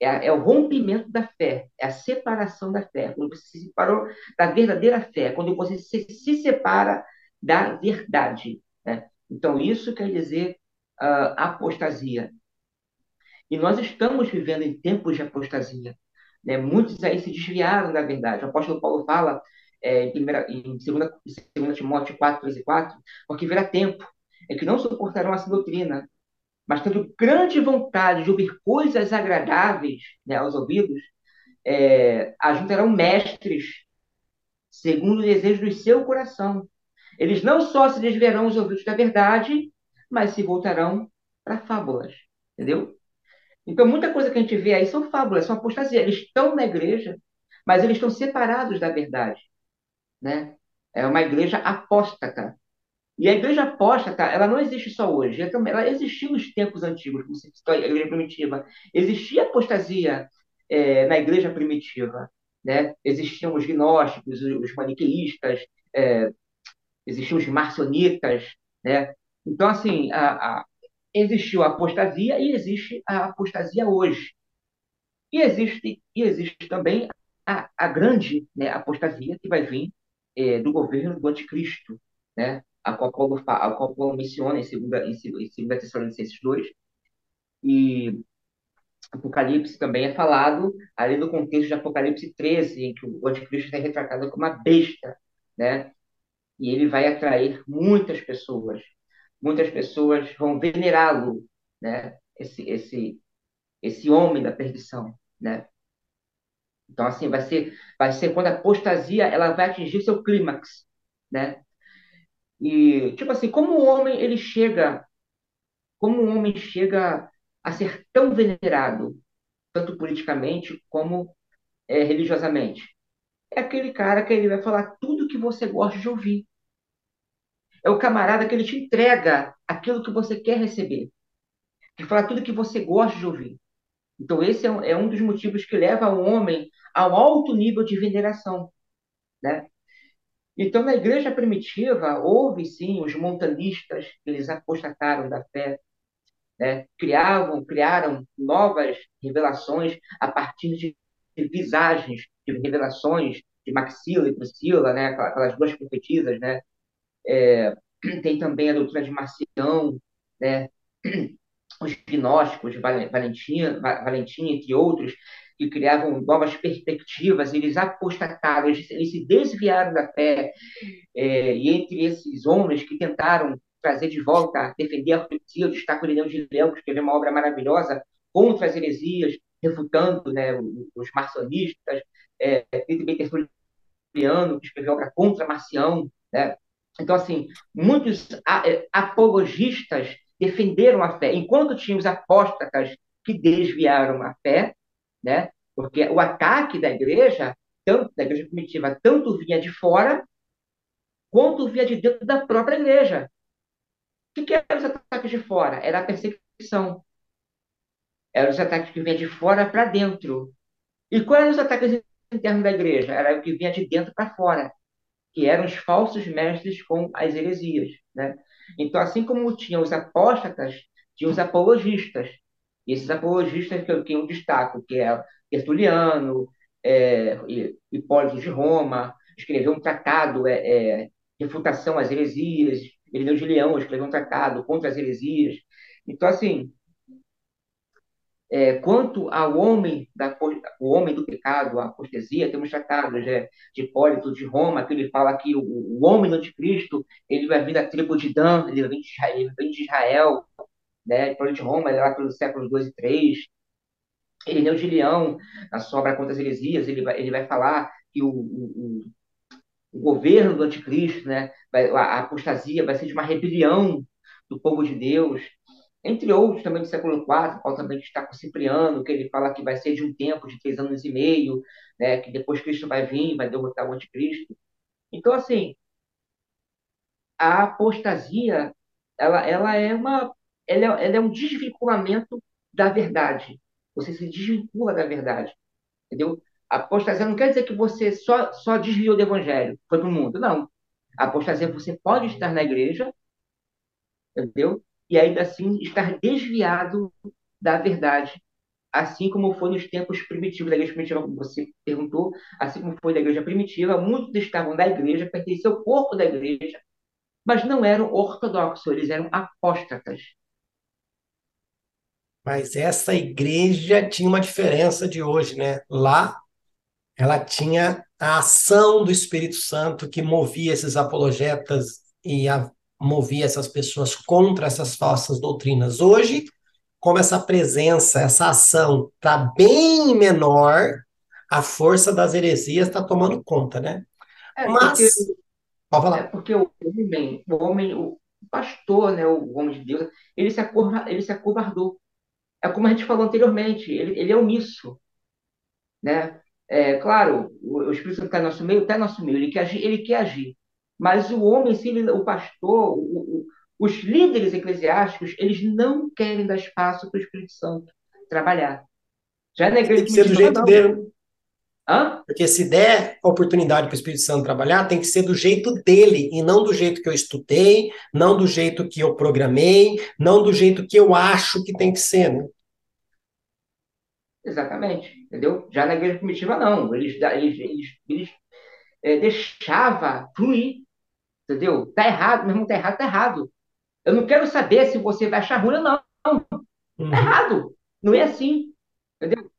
S2: é, é, o rompimento da fé, é a separação da fé. Quando você se separou da verdadeira fé, quando você se, se separa da verdade. Né? Então, isso quer dizer uh, apostasia. E nós estamos vivendo em tempos de apostasia. Né? Muitos aí se desviaram da verdade. O apóstolo Paulo fala é, em, primeira, em 2, 2 Timóteo 4, 3 e 4, porque virá tempo é que não suportarão essa doutrina, mas tendo grande vontade de ouvir coisas agradáveis né, aos ouvidos, é, ajuntarão mestres segundo o desejo do seu coração. Eles não só se desviarão os ouvidos da verdade, mas se voltarão para fábulas, entendeu? Então, muita coisa que a gente vê aí são fábulas, são apostasia. Eles estão na igreja, mas eles estão separados da verdade, né? É uma igreja apóstata. E a igreja apóstata, ela não existe só hoje, ela existiu nos tempos antigos, como citou, a igreja primitiva. Existia apostasia é, na igreja primitiva. Né? Existiam os gnósticos, os maniqueístas, é, existiam os marcionitas. Né? Então, assim, a, a, existiu a apostasia e existe a apostasia hoje. E existe, e existe também a, a grande né, apostasia que vai vir é, do governo do anticristo, né? a qual Paulo, a qual Paulo menciona em 2 em, Tessalonicenses 2. E Apocalipse também é falado ali no contexto de Apocalipse 13, em que o anticristo é retratado como uma besta, né? E ele vai atrair muitas pessoas. Muitas pessoas vão venerá-lo, né? Esse, esse, esse homem da perdição, né? Então, assim, vai ser, vai ser quando a apostasia ela vai atingir seu clímax, né? E, tipo assim, como o homem ele chega, como o homem chega a ser tão venerado, tanto politicamente como é, religiosamente? É aquele cara que ele vai falar tudo que você gosta de ouvir. É o camarada que ele te entrega aquilo que você quer receber. Que fala tudo que você gosta de ouvir. Então, esse é um, é um dos motivos que leva o homem ao alto nível de veneração. Né? Então, na igreja primitiva, houve sim os montanistas, eles apostataram da fé, né? criavam, criaram novas revelações a partir de visagens, de revelações de Maxila e Priscila, né? aquelas duas profetisas. Né? É, tem também a doutrina de Marcião, né? os gnósticos, Valentim, Valentim, entre outros, que criavam novas perspectivas, eles apostataram, eles, se desviaram da fé. É, e entre esses homens que tentaram trazer de volta, defender a. Eu destaco o Irineu de Leão, que escreveu uma obra maravilhosa contra as heresias, refutando né, os marcionistas, é, Peter Tertuliano, que escreveu obra contra Marcião. Né? Então, assim, muitos é, apologistas defenderam a fé, enquanto tinha os apóstatas que desviaram a fé, né? porque o ataque da igreja, tanto da igreja primitiva, tanto vinha de fora, quanto vinha de dentro da própria igreja. O que, eram os ataques de fora? Era a perseguição. Eram os ataques que vinham de fora para dentro. E quais eram os ataques internos da igreja? Era o que vinha de dentro para fora, que eram os falsos mestres com as heresias. Né? Então, assim como tinha os apóstatas, tinha os apologistas. E esses apologistas que eu, que eu destaco, que é Tertuliano, é, Hipólito de Roma, escreveu um tratado, é, é, Refutação às Heresias, Irineu de Leão escreveu um tratado contra as heresias. Então, assim, é, quanto ao homem, da, o homem do pecado, a apostasia, temos tratados é, de Hipólito de Roma, que ele fala que o, o homem do anticristo ele vai vir da tribo de Dan, ele vem de Israel, vem de Israel né? Hipólito de Roma, ele é lá pelos séculos 2 e 3. Irineu de Leão, na sua obra Contra as Heresias, ele vai, ele vai falar que o, o, o governo do anticristo, né, a apostasia vai ser de uma rebelião do povo de Deus, entre outros também do século IV, qual também está com Cipriano, que ele fala que vai ser de um tempo de três anos e meio, né, que depois Cristo vai vir, vai derrotar o anticristo. Então, assim, a apostasia, ela, ela é uma, ela é, ela é um desvinculamento da verdade. Você se desvincula da verdade, entendeu? apostasia não quer dizer que você só, só desviou do evangelho, foi para o mundo. Não. A apostasia, você pode estar na igreja, entendeu? E ainda assim estar desviado da verdade, assim como foi nos tempos primitivos da igreja primitiva, como você perguntou, assim como foi da igreja primitiva, muitos estavam da igreja, pertenciam ao corpo da igreja, mas não eram ortodoxos, eles eram apóstatas.
S1: Mas essa igreja tinha uma diferença de hoje, né? Lá ela tinha a ação do Espírito Santo que movia esses apologetas e a, movia essas pessoas contra essas falsas doutrinas. Hoje, como essa presença, essa ação está bem menor, a força das heresias está tomando conta, né?
S2: É, Mas, porque, pode falar. É porque o homem, o homem, o pastor, né, o homem de Deus, ele se, acova, ele se acovardou. É como a gente falou anteriormente, ele, ele é omisso, né? É, claro, o, Espírito Santo está no nosso meio, está no nosso meio, ele quer agir, ele quer agir. Mas o homem, sim, o pastor, o, o, os líderes eclesiásticos, eles não querem dar espaço para o Espírito Santo trabalhar.
S1: Já na igreja tem que ser do jeito dele. Hã? Porque se der oportunidade para o Espírito Santo trabalhar, tem que ser do jeito dele, e não do jeito que eu estudei, não do jeito que eu programei, não do jeito que eu acho que tem que ser. Né?
S2: Exatamente, entendeu? Já na igreja primitiva, não. Eles, eles, eles, eles é, deixava fluir, entendeu? Tá errado, meu irmão, tá errado, tá errado. Eu não quero saber se você vai achar ruim ou não. Tá uhum. errado. Não é assim, entendeu?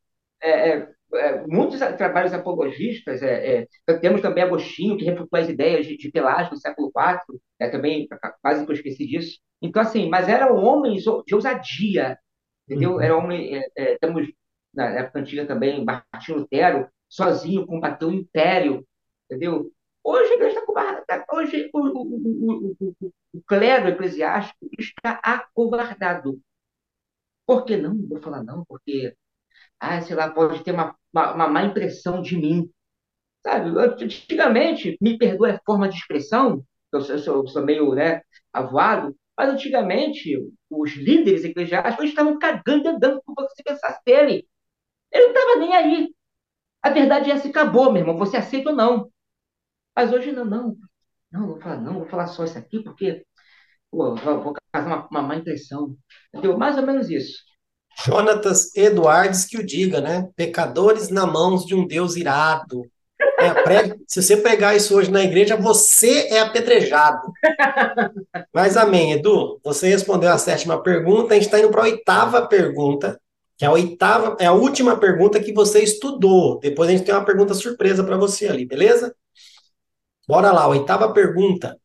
S2: É, é, é muitos trabalhos apologistas, é, é, temos também Agostinho, que refutou as ideias de, de Pelágio no século IV, é, também quase que eu esqueci disso. Então, assim, mas eram homens de ousadia, entendeu? Uhum. Era homem, é, temos na época antiga também, Martinho Lutero, sozinho combateu o império, entendeu? Hoje a igreja está acovardada, hoje o, o, o, o, clero eclesiástico está acovardado. Por que não? Vou falar não, porque, ah, sei lá, pode ter uma, uma, uma má impressão de mim. Sabe, antigamente, me perdoa a forma de expressão, eu sou, eu sou, sou meio né, avoado, mas antigamente os líderes eclesiásticos estavam cagando e andando com você pensasse dele. Ele não estava nem aí. A verdade é essa, acabou, meu irmão. Você aceita ou não? Mas hoje não, não. Não, vou falar, não, vou falar só isso aqui, porque pô, vou, causar uma, uma má impressão. Entendeu? Mais ou menos isso.
S1: Jonatas Eduardes que o diga, né? Pecadores na mãos de um Deus irado. É, se você pegar isso hoje na igreja, você é apedrejado. Mas amém, Edu. Você respondeu a sétima pergunta, a gente está indo para a oitava pergunta, que é a oitava, é a última pergunta que você estudou. Depois a gente tem uma pergunta surpresa para você ali, beleza? Bora lá, oitava pergunta.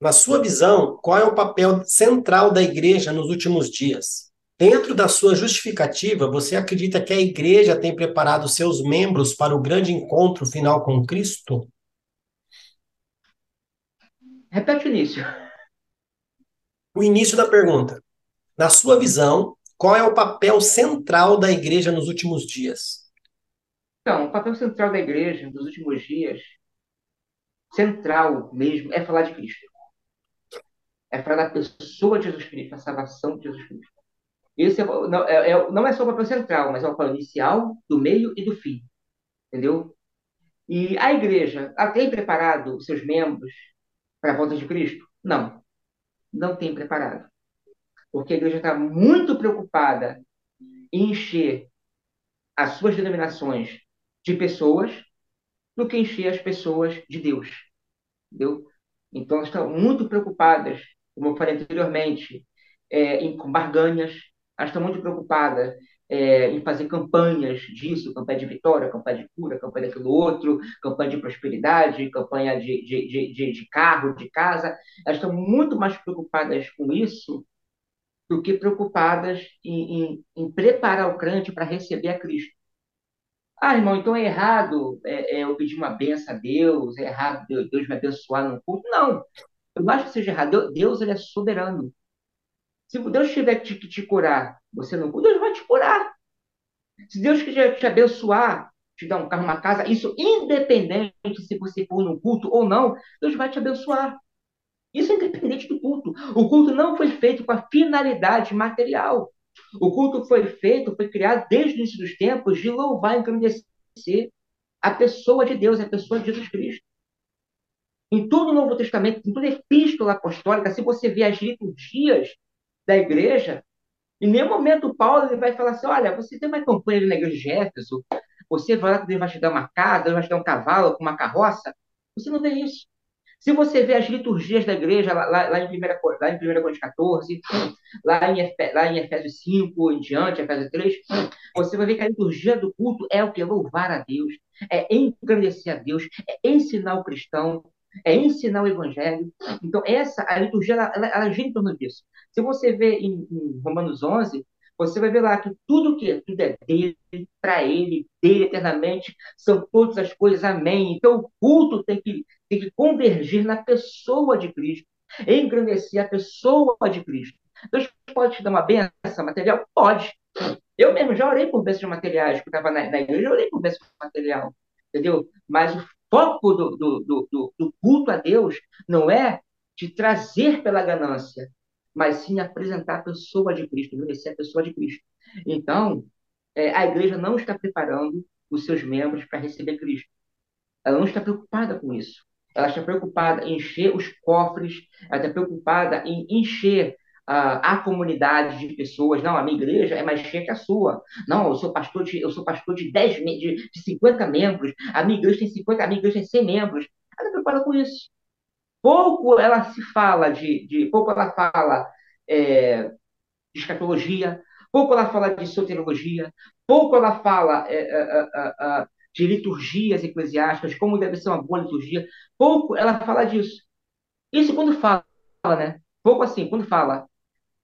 S1: Na sua visão, qual é o papel central da igreja nos últimos dias? Dentro da sua justificativa, você acredita que a igreja tem preparado seus membros para o grande encontro final com Cristo?
S2: Repete o início.
S1: O início da pergunta. Na sua visão, qual é o papel central da igreja nos últimos dias?
S2: Então, o papel central da igreja nos últimos dias, central mesmo, é falar de Cristo. É falar da pessoa de Jesus Cristo, a salvação de Jesus Cristo. Esse é, não, é, é, não é só o papel central, mas é o papel inicial, do meio e do fim. Entendeu? E a igreja tem preparado seus membros para a volta de Cristo? Não. Não tem preparado. Porque a igreja está muito preocupada em encher as suas denominações de pessoas do que encher as pessoas de Deus. Entendeu? Então, estão muito preocupadas, como eu falei anteriormente, é, em, com barganhas, elas estão muito preocupadas é, em fazer campanhas disso, campanha de vitória, campanha de cura, campanha daquilo outro, campanha de prosperidade, campanha de, de, de, de, carro, de casa. Elas estão muito mais preocupadas com isso do que preocupadas em, em, em preparar o crente para receber a Cristo. Ah, irmão, então é errado é, é, eu pedir uma benção a Deus, é errado Deus, me abençoar no culto. Não, eu não acho que seja errado. Deus, ele é soberano. Se Deus tiver que te, te curar, você não cura, Deus vai te curar. Se Deus quiser te abençoar, te dar um carro, uma casa, isso independente se você for no culto ou não, Deus vai te abençoar. Isso é independente do culto. O culto não foi feito com a finalidade material. O culto foi feito, foi criado desde o início dos tempos de louvar e engrandecer a pessoa de Deus, a pessoa de Jesus Cristo. Em todo o Novo Testamento, em toda a epístola apostólica, se você vê as liturgias da igreja, em nenhum momento Paulo ele vai falar assim: olha, você tem uma campanha na igreja de Éfeso, você vai lá que Deus vai te dar uma casa, vai te dar um cavalo com uma carroça. Você não vê isso. Se você vê as liturgias da igreja lá, lá, em 1 lá em 1 Coríntios 14, lá em, lá em Efésios 5 em diante, Efésios 3, você vai ver que a liturgia do culto é o que? Louvar a Deus, é engrandecer a Deus, é ensinar o cristão, é ensinar o evangelho. Então, essa, a liturgia, ela, ela, ela gira em torno disso. Se você vê em, em Romanos 11, você vai ver lá que tudo que tudo é dele, para ele, dele eternamente, são todas as coisas, amém. Então o culto tem que, tem que convergir na pessoa de Cristo, engrandecer a pessoa de Cristo. Deus pode te dar uma benção material? Pode. Eu mesmo já orei por bênçãos materiais, porque estava na, na igreja, eu orei por bênção material, entendeu? Mas o foco do, do, do, do culto a Deus não é te trazer pela ganância, mas sim apresentar a pessoa de Cristo, envelhecer a pessoa de Cristo. Então, é, a igreja não está preparando os seus membros para receber Cristo. Ela não está preocupada com isso. Ela está preocupada em encher os cofres, ela está preocupada em encher uh, a comunidade de pessoas. Não, a minha igreja é mais cheia que a sua. Não, eu sou pastor de, eu sou pastor de 10, de, de 50 membros. A minha igreja tem 50, a minha igreja tem 100 membros. Ela está preocupada com isso. Pouco ela se fala de, de pouco ela fala é, de escatologia, pouco ela fala de soteriologia, pouco ela fala é, é, é, de liturgias eclesiásticas, como deve ser uma boa liturgia, pouco ela fala disso. Isso quando fala, né? Pouco assim, quando fala.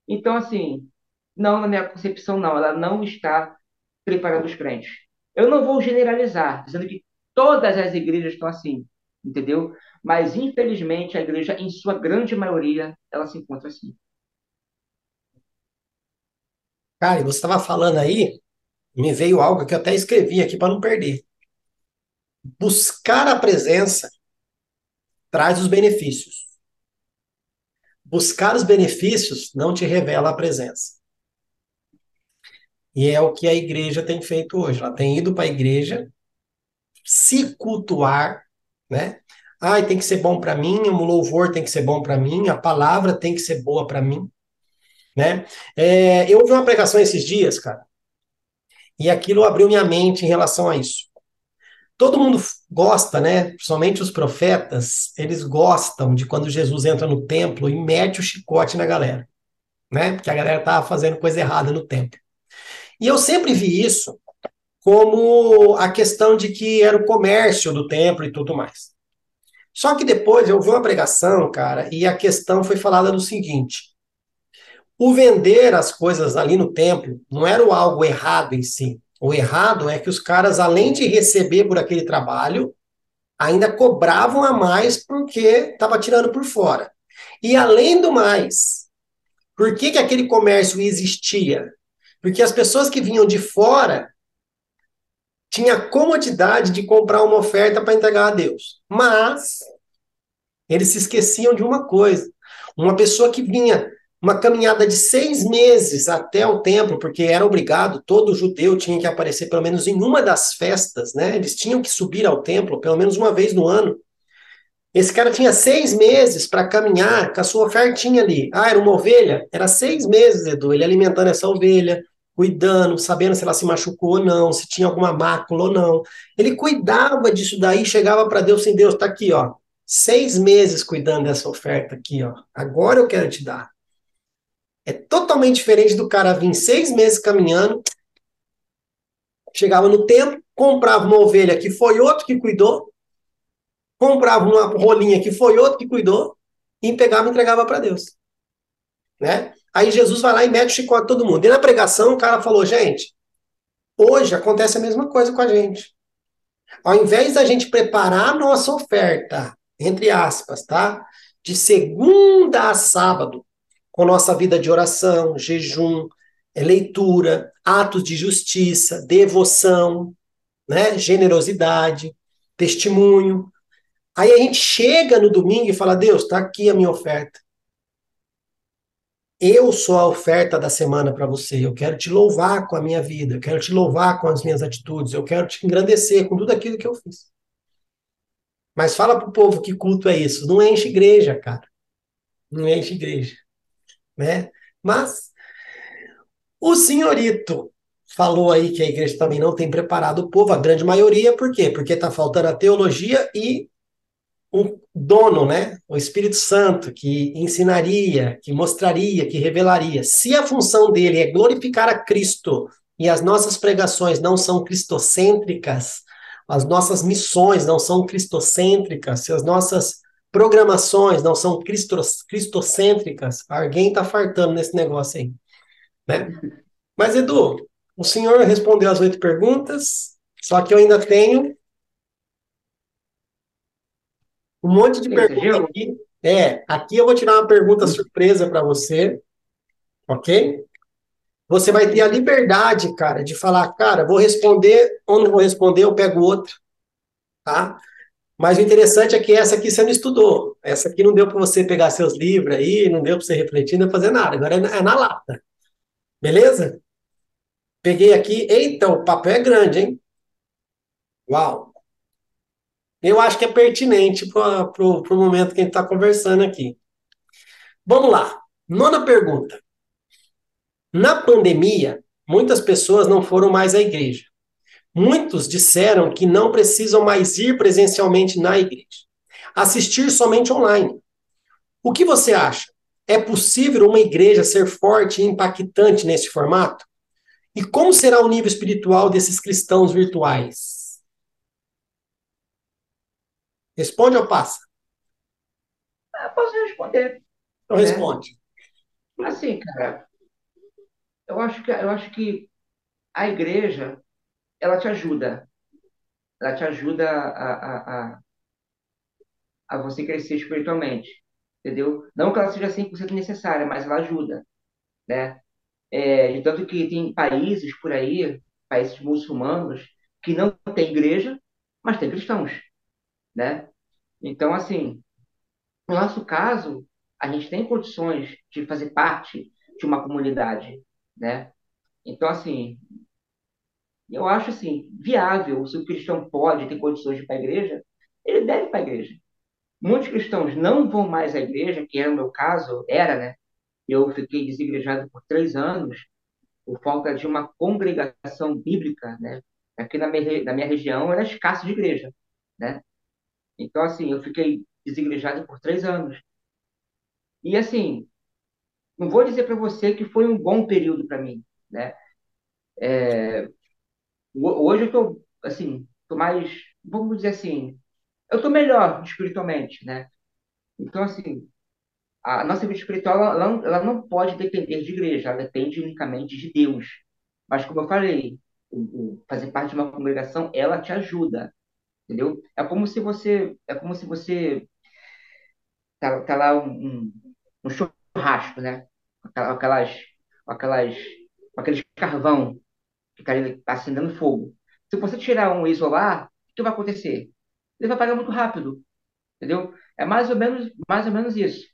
S2: Então, assim, não, na minha concepção, não, ela não está preparando os crentes. Eu não vou generalizar, dizendo que todas as igrejas estão assim, entendeu? Mas, infelizmente, a igreja, em sua grande maioria, ela se encontra assim.
S1: Cara, você estava falando aí, me veio algo que eu até escrevi aqui para não perder. Buscar a presença traz os benefícios. Buscar os benefícios não te revela a presença. E é o que a igreja tem feito hoje. Ela tem ido para a igreja se cultuar, né? Ai, tem que ser bom para mim, o louvor tem que ser bom para mim, a palavra tem que ser boa para mim, né? É, eu ouvi uma pregação esses dias, cara, e aquilo abriu minha mente em relação a isso. Todo mundo gosta, né? Principalmente os profetas, eles gostam de quando Jesus entra no templo e mete o chicote na galera, né? Porque a galera tava fazendo coisa errada no templo. E eu sempre vi isso como a questão de que era o comércio do templo e tudo mais. Só que depois eu vi uma pregação, cara, e a questão foi falada do seguinte: o vender as coisas ali no templo não era algo errado em si. O errado é que os caras, além de receber por aquele trabalho, ainda cobravam a mais porque estava tirando por fora. E além do mais, por que, que aquele comércio existia? Porque as pessoas que vinham de fora tinha a comodidade de comprar uma oferta para entregar a Deus. Mas eles se esqueciam de uma coisa. Uma pessoa que vinha uma caminhada de seis meses até o templo, porque era obrigado, todo judeu tinha que aparecer pelo menos em uma das festas, né? Eles tinham que subir ao templo pelo menos uma vez no ano. Esse cara tinha seis meses para caminhar com a sua ofertinha ali. Ah, era uma ovelha? Era seis meses, Edu, ele alimentando essa ovelha, cuidando, sabendo se ela se machucou ou não, se tinha alguma mácula ou não. Ele cuidava disso daí, chegava para Deus sem Deus, tá aqui, ó. Seis meses cuidando dessa oferta aqui, ó. Agora eu quero te dar. É totalmente diferente do cara vir seis meses caminhando, chegava no templo, comprava uma ovelha que foi outro que cuidou, comprava uma rolinha que foi outro que cuidou, e pegava e entregava para Deus. Né? Aí Jesus vai lá e mete o chicote todo mundo. E na pregação o cara falou, gente, hoje acontece a mesma coisa com a gente. Ao invés da gente preparar a nossa oferta, entre aspas, tá? De segunda a sábado, com nossa vida de oração, jejum, é leitura, atos de justiça, devoção, né, generosidade, testemunho. Aí a gente chega no domingo e fala: Deus, está aqui a minha oferta. Eu sou a oferta da semana para você. Eu quero te louvar com a minha vida, eu quero te louvar com as minhas atitudes, eu quero te engrandecer com tudo aquilo que eu fiz. Mas fala para o povo que culto é isso. Não enche igreja, cara. Não enche igreja né? Mas o senhorito falou aí que a igreja também não tem preparado o povo, a grande maioria, por quê? Porque está faltando a teologia e o dono, né? O Espírito Santo, que ensinaria, que mostraria, que revelaria. Se a função dele é glorificar a Cristo e as nossas pregações não são cristocêntricas, as nossas missões não são cristocêntricas, se as nossas programações não são cristocêntricas, alguém está fartando nesse negócio aí. Né? Mas, Edu, o senhor respondeu as oito perguntas, só que eu ainda tenho um monte de perguntas aqui. É, aqui eu vou tirar uma pergunta surpresa para você, ok? Você vai ter a liberdade, cara, de falar, cara, vou responder ou não vou responder, eu pego outro, tá? Mas o interessante é que essa aqui você não estudou. Essa aqui não deu para você pegar seus livros aí, não deu para você refletir, não fazer nada. Agora é na lata. Beleza? Peguei aqui. Eita, o papel é grande, hein? Uau! Eu acho que é pertinente para o momento que a gente está conversando aqui. Vamos lá. Nona pergunta. Na pandemia, muitas pessoas não foram mais à igreja. Muitos disseram que não precisam mais ir presencialmente na igreja, assistir somente online. O que você acha? É possível uma igreja ser forte e impactante nesse formato? E como será o nível espiritual desses cristãos virtuais? Responde ou passa?
S2: Eu posso responder.
S1: Então responde.
S2: Assim, cara, eu acho que eu acho que a igreja ela te ajuda. Ela te ajuda a, a, a, a você crescer espiritualmente, entendeu? Não que ela seja 100% necessária, mas ela ajuda, né? É, de tanto que tem países por aí, países muçulmanos, que não tem igreja, mas tem cristãos, né? Então, assim, no nosso caso, a gente tem condições de fazer parte de uma comunidade, né? Então, assim, eu acho assim, viável, se o cristão pode ter condições de ir para a igreja, ele deve ir para a igreja. Muitos cristãos não vão mais à igreja, que era o meu caso, era, né? Eu fiquei desigrejado por três anos por falta de uma congregação bíblica, né? Aqui na minha, na minha região era escasso de igreja, né? Então, assim, eu fiquei desigrejado por três anos. E, assim, não vou dizer para você que foi um bom período para mim, né? É, Hoje eu tô, assim, tô mais, vamos dizer assim, eu estou melhor espiritualmente, né? Então, assim, a nossa vida espiritual ela, não- ela não pode depender de igreja, ela depende unicamente de Deus. Mas, como eu falei, fazer parte de uma congregação, ela te ajuda, entendeu? É como se você, é como se você tá, tá lá um, um, churrasco, né? Aquela- Aquelas, aquelas, aqueles carvão que ali acendendo fogo. Se você tirar um e isolar, o que vai acontecer? Ele vai apagar muito rápido, entendeu? É mais ou menos, mais ou menos isso.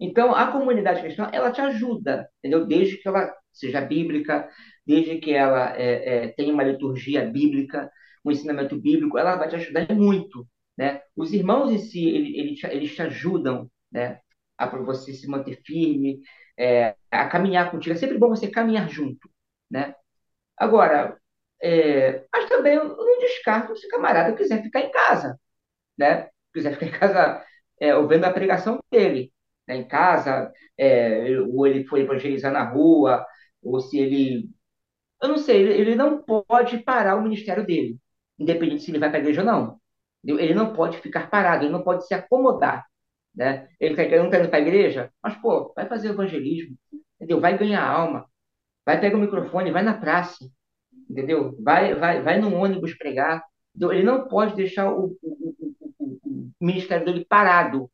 S2: Então, a comunidade cristã, ela te ajuda, entendeu? Desde que ela seja bíblica, desde que ela é, é, tenha uma liturgia bíblica, um ensinamento bíblico, ela vai te ajudar muito, né? Os irmãos em si, ele- ele te- eles te ajudam, né? A você se manter firme, é, a caminhar contigo. É sempre bom você caminhar junto, né? Agora, é, mas também eu não descarto se o camarada quiser ficar em casa, né? Quiser ficar em casa é, ouvindo a pregação dele, né? Em casa, é, ou ele foi evangelizar na rua, ou se ele. Eu não sei, ele, ele não pode parar o ministério dele, independente se ele vai para a igreja ou não. Ele não pode ficar parado, ele não pode se acomodar, né? Ele, não está indo para a igreja, mas, pô, vai fazer evangelismo, entendeu? Vai ganhar alma, vai pegar o microfone, vai na praça, entendeu? Vai, vai, vai no ônibus pregar. entendeu? Ele não pode deixar o, o, o, o, o ministério dele parado,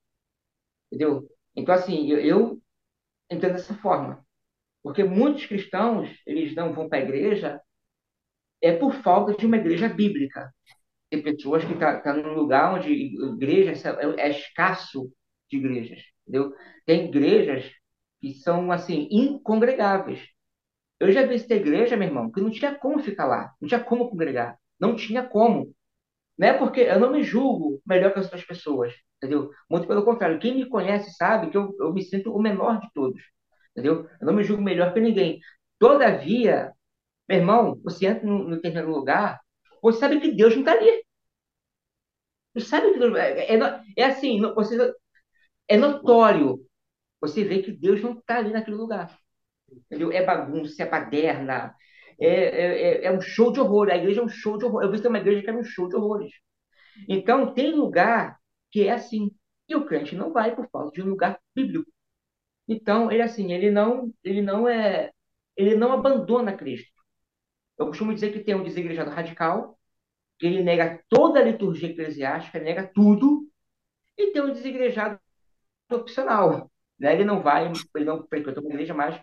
S2: entendeu? Então, assim, eu, eu entendo dessa forma. Porque muitos cristãos, eles não vão para a igreja é por falta de uma igreja bíblica. Tem pessoas que estão tá, tá num lugar onde igreja é, é escasso de igrejas, entendeu? Tem igrejas que são, assim, incongregáveis. Eu já visitei igreja, meu irmão, que não tinha como ficar lá, não tinha como congregar, não tinha como. Não é porque eu não me julgo melhor que as outras pessoas, entendeu? Muito pelo contrário, quem me conhece sabe que eu, eu me sinto o menor de todos, entendeu? Eu não me julgo melhor que ninguém. Todavia, meu irmão, você entra no, no terceiro lugar, você sabe que Deus não está ali. Você sabe que Deus, é, é, é assim, você, é notório. Você vê que Deus não está ali naquele lugar. Entendeu? É bagunça, é baderna, é, é, é um show de horror. A igreja é um show de horror. Eu vi uma igreja que é um show de horrores. Então, tem lugar que é assim. E o crente não vai por falta de um lugar bíblico. Então, ele assim, ele não, ele não é, ele não abandona Cristo. Eu costumo dizer que tem um desigrejado radical, que ele nega toda a liturgia eclesiástica, nega tudo, e tem um desigrejado opcional. Né? Ele não vai, ele não frequenta uma igreja, mas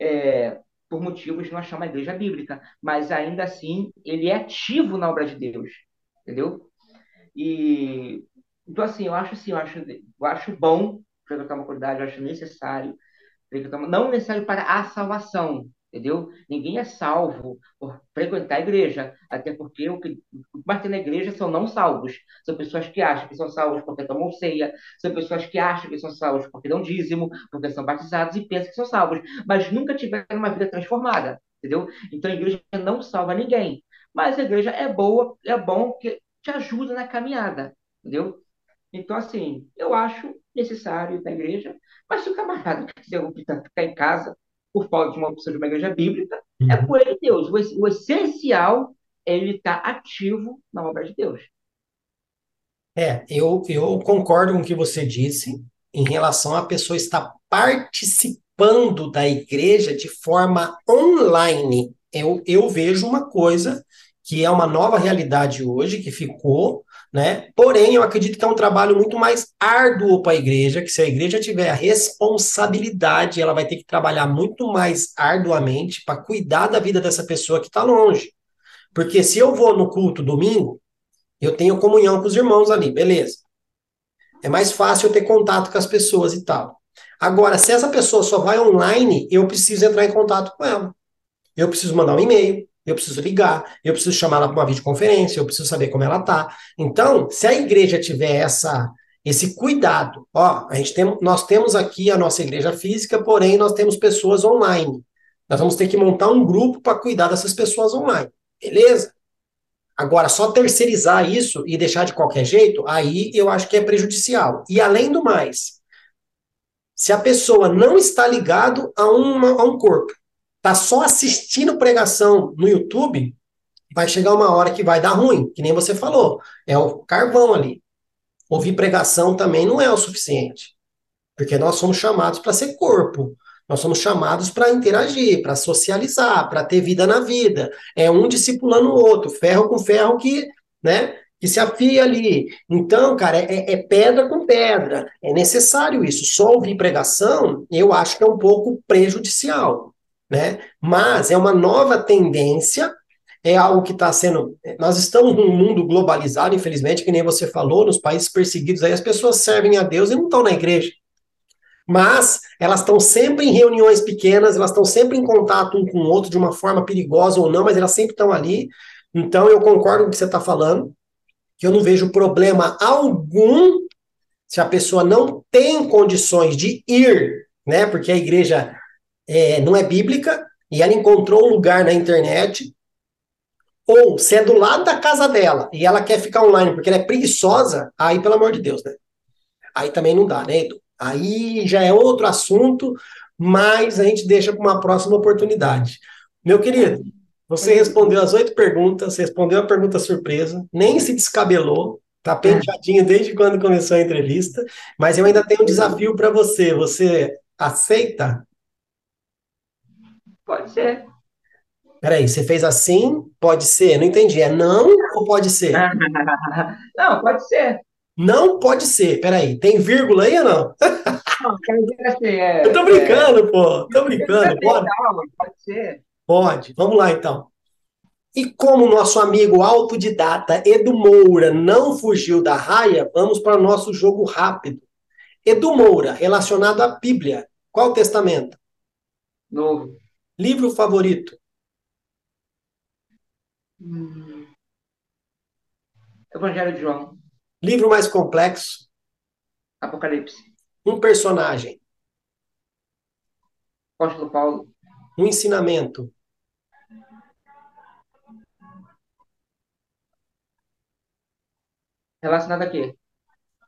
S2: é, por motivos não achar uma igreja bíblica, mas ainda assim ele é ativo na obra de Deus, entendeu? E então assim, eu acho assim, eu acho, eu acho bom frequentar uma comunidade, eu acho necessário não necessário para a salvação, entendeu? Ninguém é salvo por frequentar a igreja, até porque o que mais tem na igreja são não salvos. São pessoas que acham que são salvos porque tomam ceia, são pessoas que acham que são salvos porque dão dízimo, porque são batizados e pensam que são salvos, mas nunca tiveram uma vida transformada, entendeu? Então a igreja não salva ninguém. Mas a igreja é boa, é bom que te ajuda na caminhada, entendeu? Então, assim, eu acho necessário ir na igreja, mas se o camarada quiser ficar em casa, por falta de uma opção de uma igreja bíblica, uhum. é por ele Deus. O, o essencial é ele estar ativo na obra de Deus.
S1: É, eu, eu concordo com o que você disse em relação à pessoa estar participando da igreja de forma online. Eu, eu vejo uma coisa que é uma nova realidade hoje, que ficou, né? Porém, eu acredito que é um trabalho muito mais árduo para a igreja, que se a igreja tiver a responsabilidade, ela vai ter que trabalhar muito mais arduamente para cuidar da vida dessa pessoa que está longe. Porque se eu vou no culto domingo, eu tenho comunhão com os irmãos ali, beleza. É mais fácil eu ter contato com as pessoas e tal. Agora, se essa pessoa só vai online, eu preciso entrar em contato com ela. Eu preciso mandar um e-mail, eu preciso ligar, eu preciso chamar ela para uma videoconferência, eu preciso saber como ela tá. Então, se a igreja tiver essa esse cuidado, ó, a gente tem, nós temos aqui a nossa igreja física, porém nós temos pessoas online. Nós vamos ter que montar um grupo para cuidar dessas pessoas online. Beleza? Agora, só terceirizar isso e deixar de qualquer jeito, aí eu acho que é prejudicial. E além do mais, se a pessoa não está ligado a, uma, a um corpo, está só assistindo pregação no YouTube, vai chegar uma hora que vai dar ruim, que nem você falou. É o carvão ali. Ouvir pregação também não é o suficiente. Porque nós somos chamados para ser corpo. Nós somos chamados para interagir, para socializar, para ter vida na vida. É um discipulando o outro, ferro com ferro que, né, que se afia ali. Então, cara, é, é, pedra com pedra. É necessário isso. Só ouvir pregação, eu acho que é um pouco prejudicial, né? Mas é uma nova tendência é algo que está sendo. Nós estamos num mundo globalizado, infelizmente, que nem você falou, nos países perseguidos aí, as pessoas servem a Deus e não estão na igreja. Mas elas estão sempre em reuniões pequenas, elas estão sempre em contato um com o outro de uma forma perigosa ou não, mas elas sempre estão ali. Então eu concordo com o que você está falando, que eu não vejo problema algum se a pessoa não tem condições de ir, né? Porque a igreja é, não é bíblica e ela encontrou um lugar na internet ou se é do lado da casa dela e ela quer ficar online porque ela é preguiçosa, aí pelo amor de Deus, né? Aí também não dá, né, Edu? Aí já é outro assunto, mas a gente deixa para uma próxima oportunidade. Meu querido, você respondeu as oito perguntas, respondeu a pergunta surpresa, nem se descabelou, tá penteadinho desde quando começou a entrevista, mas eu ainda tenho um desafio para você. Você aceita?
S2: Pode ser.
S1: Peraí, você fez assim? Pode ser? Não entendi. É não ou pode ser?
S2: não, pode ser.
S1: Não pode ser. Peraí, tem vírgula aí ou não?
S2: Não, quer dizer assim, é.
S1: Eu tô brincando, é... pô. Tô brincando. Pode?
S2: pode ser.
S1: Pode. Vamos lá, então. E como nosso amigo autodidata Edu Moura não fugiu da raia, vamos para o nosso jogo rápido. Edu Moura, relacionado à Bíblia. Qual o testamento?
S2: Novo.
S1: Livro favorito?
S2: Hum. Evangelho de João.
S1: Livro mais complexo.
S2: Apocalipse.
S1: Um personagem.
S2: Apóstolo Paulo.
S1: Um ensinamento.
S2: Relacionado a quê?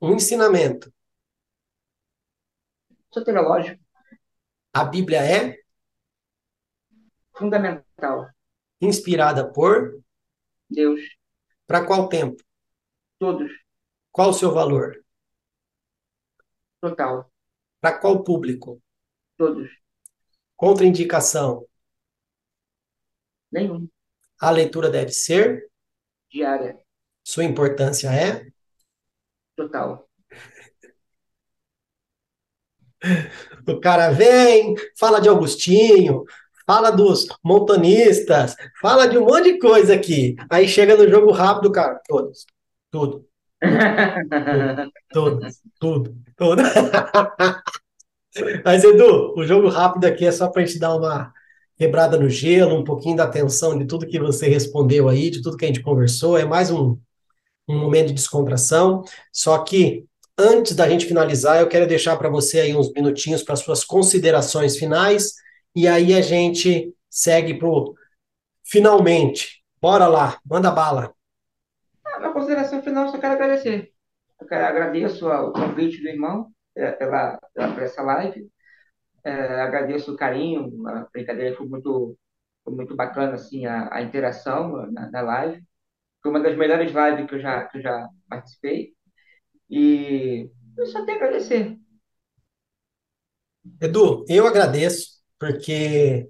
S1: Um ensinamento.
S2: Soteriológico.
S1: A Bíblia é?
S2: Fundamental.
S1: Inspirada por?
S2: Deus.
S1: Para qual tempo?
S2: Todos.
S1: Qual o seu valor?
S2: Total.
S1: Para qual público?
S2: Todos.
S1: Contraindicação?
S2: Nenhum.
S1: A leitura deve ser?
S2: Diária.
S1: Sua importância é?
S2: Total.
S1: O cara vem, fala de Augustinho, fala dos montanistas, fala de um monte de coisa aqui. Aí chega no jogo rápido, cara, todos, tudo. Tudo, tudo, tudo. Mas, Edu, o jogo rápido aqui é só para a gente dar uma quebrada no gelo, um pouquinho da atenção de tudo que você respondeu aí, de tudo que a gente conversou. É mais um, um momento de descontração. Só que, antes da gente finalizar, eu quero deixar para você aí uns minutinhos para suas considerações finais e aí a gente segue pro finalmente. Bora lá, manda bala.
S2: A minha consideração final, só quero agradecer. Eu quero, agradeço o convite do irmão é, pela, pela, por essa live. É, agradeço o carinho, a brincadeira foi muito, foi muito bacana assim, a, a interação na, na, live. Foi uma das melhores lives que eu já, que eu já participei. E eu só tenho a agradecer.
S1: Edu, eu agradeço porque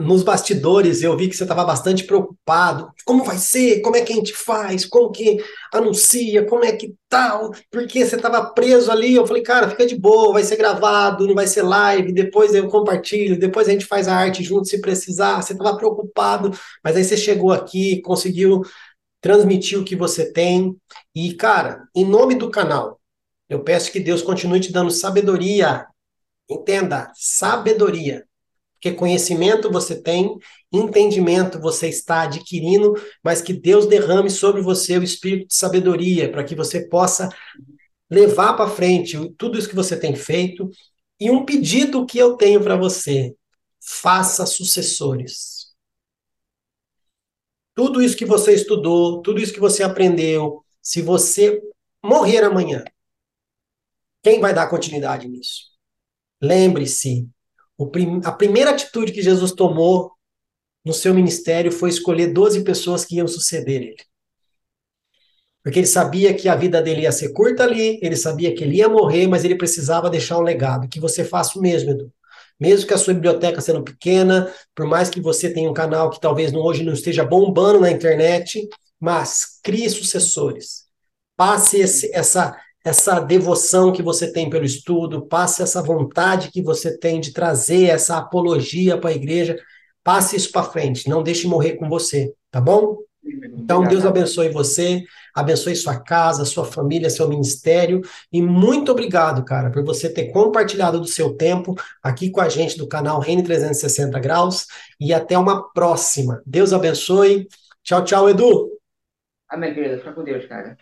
S1: nos bastidores eu vi que você estava bastante preocupado. Como vai ser? Como é que a gente faz? Como que anuncia? Como é que tal? Porque você estava preso ali. Eu falei, cara, fica de boa, vai ser gravado, não vai ser live. Depois eu compartilho, depois a gente faz a arte junto se precisar. Você estava preocupado, mas aí você chegou aqui, conseguiu transmitir o que você tem. E, cara, em nome do canal, eu peço que Deus continue te dando sabedoria. Entenda, sabedoria porque conhecimento você tem, entendimento você está adquirindo, mas que Deus derrame sobre você o espírito de sabedoria, para que você possa levar para frente tudo isso que você tem feito. E um pedido que eu tenho para você: faça sucessores. Tudo isso que você estudou, tudo isso que você aprendeu, se você morrer amanhã, quem vai dar continuidade nisso? Lembre-se, prim, a primeira atitude que Jesus tomou no seu ministério foi escolher 12 pessoas que iam suceder ele. Porque ele sabia que a vida dele ia ser curta ali, ele sabia que ele ia morrer, mas ele precisava deixar um legado. Que você faça o mesmo, Edu. Mesmo que a sua biblioteca sendo pequena, por mais que você tenha um canal que talvez hoje não esteja bombando na internet, mas crie sucessores. Passe esse, essa, essa devoção que você tem pelo estudo, passe essa vontade que você tem de trazer essa apologia para a igreja, passe isso para frente, não deixe morrer com você, tá bom? Então, Deus abençoe você, abençoe sua casa, sua família, seu ministério. E muito obrigado, cara, por você ter compartilhado do seu tempo aqui com a gente do canal Reine 360 Graus. E até uma próxima. Deus abençoe. Tchau, tchau, Edu.
S2: Amém, querido. Fica com Deus, cara.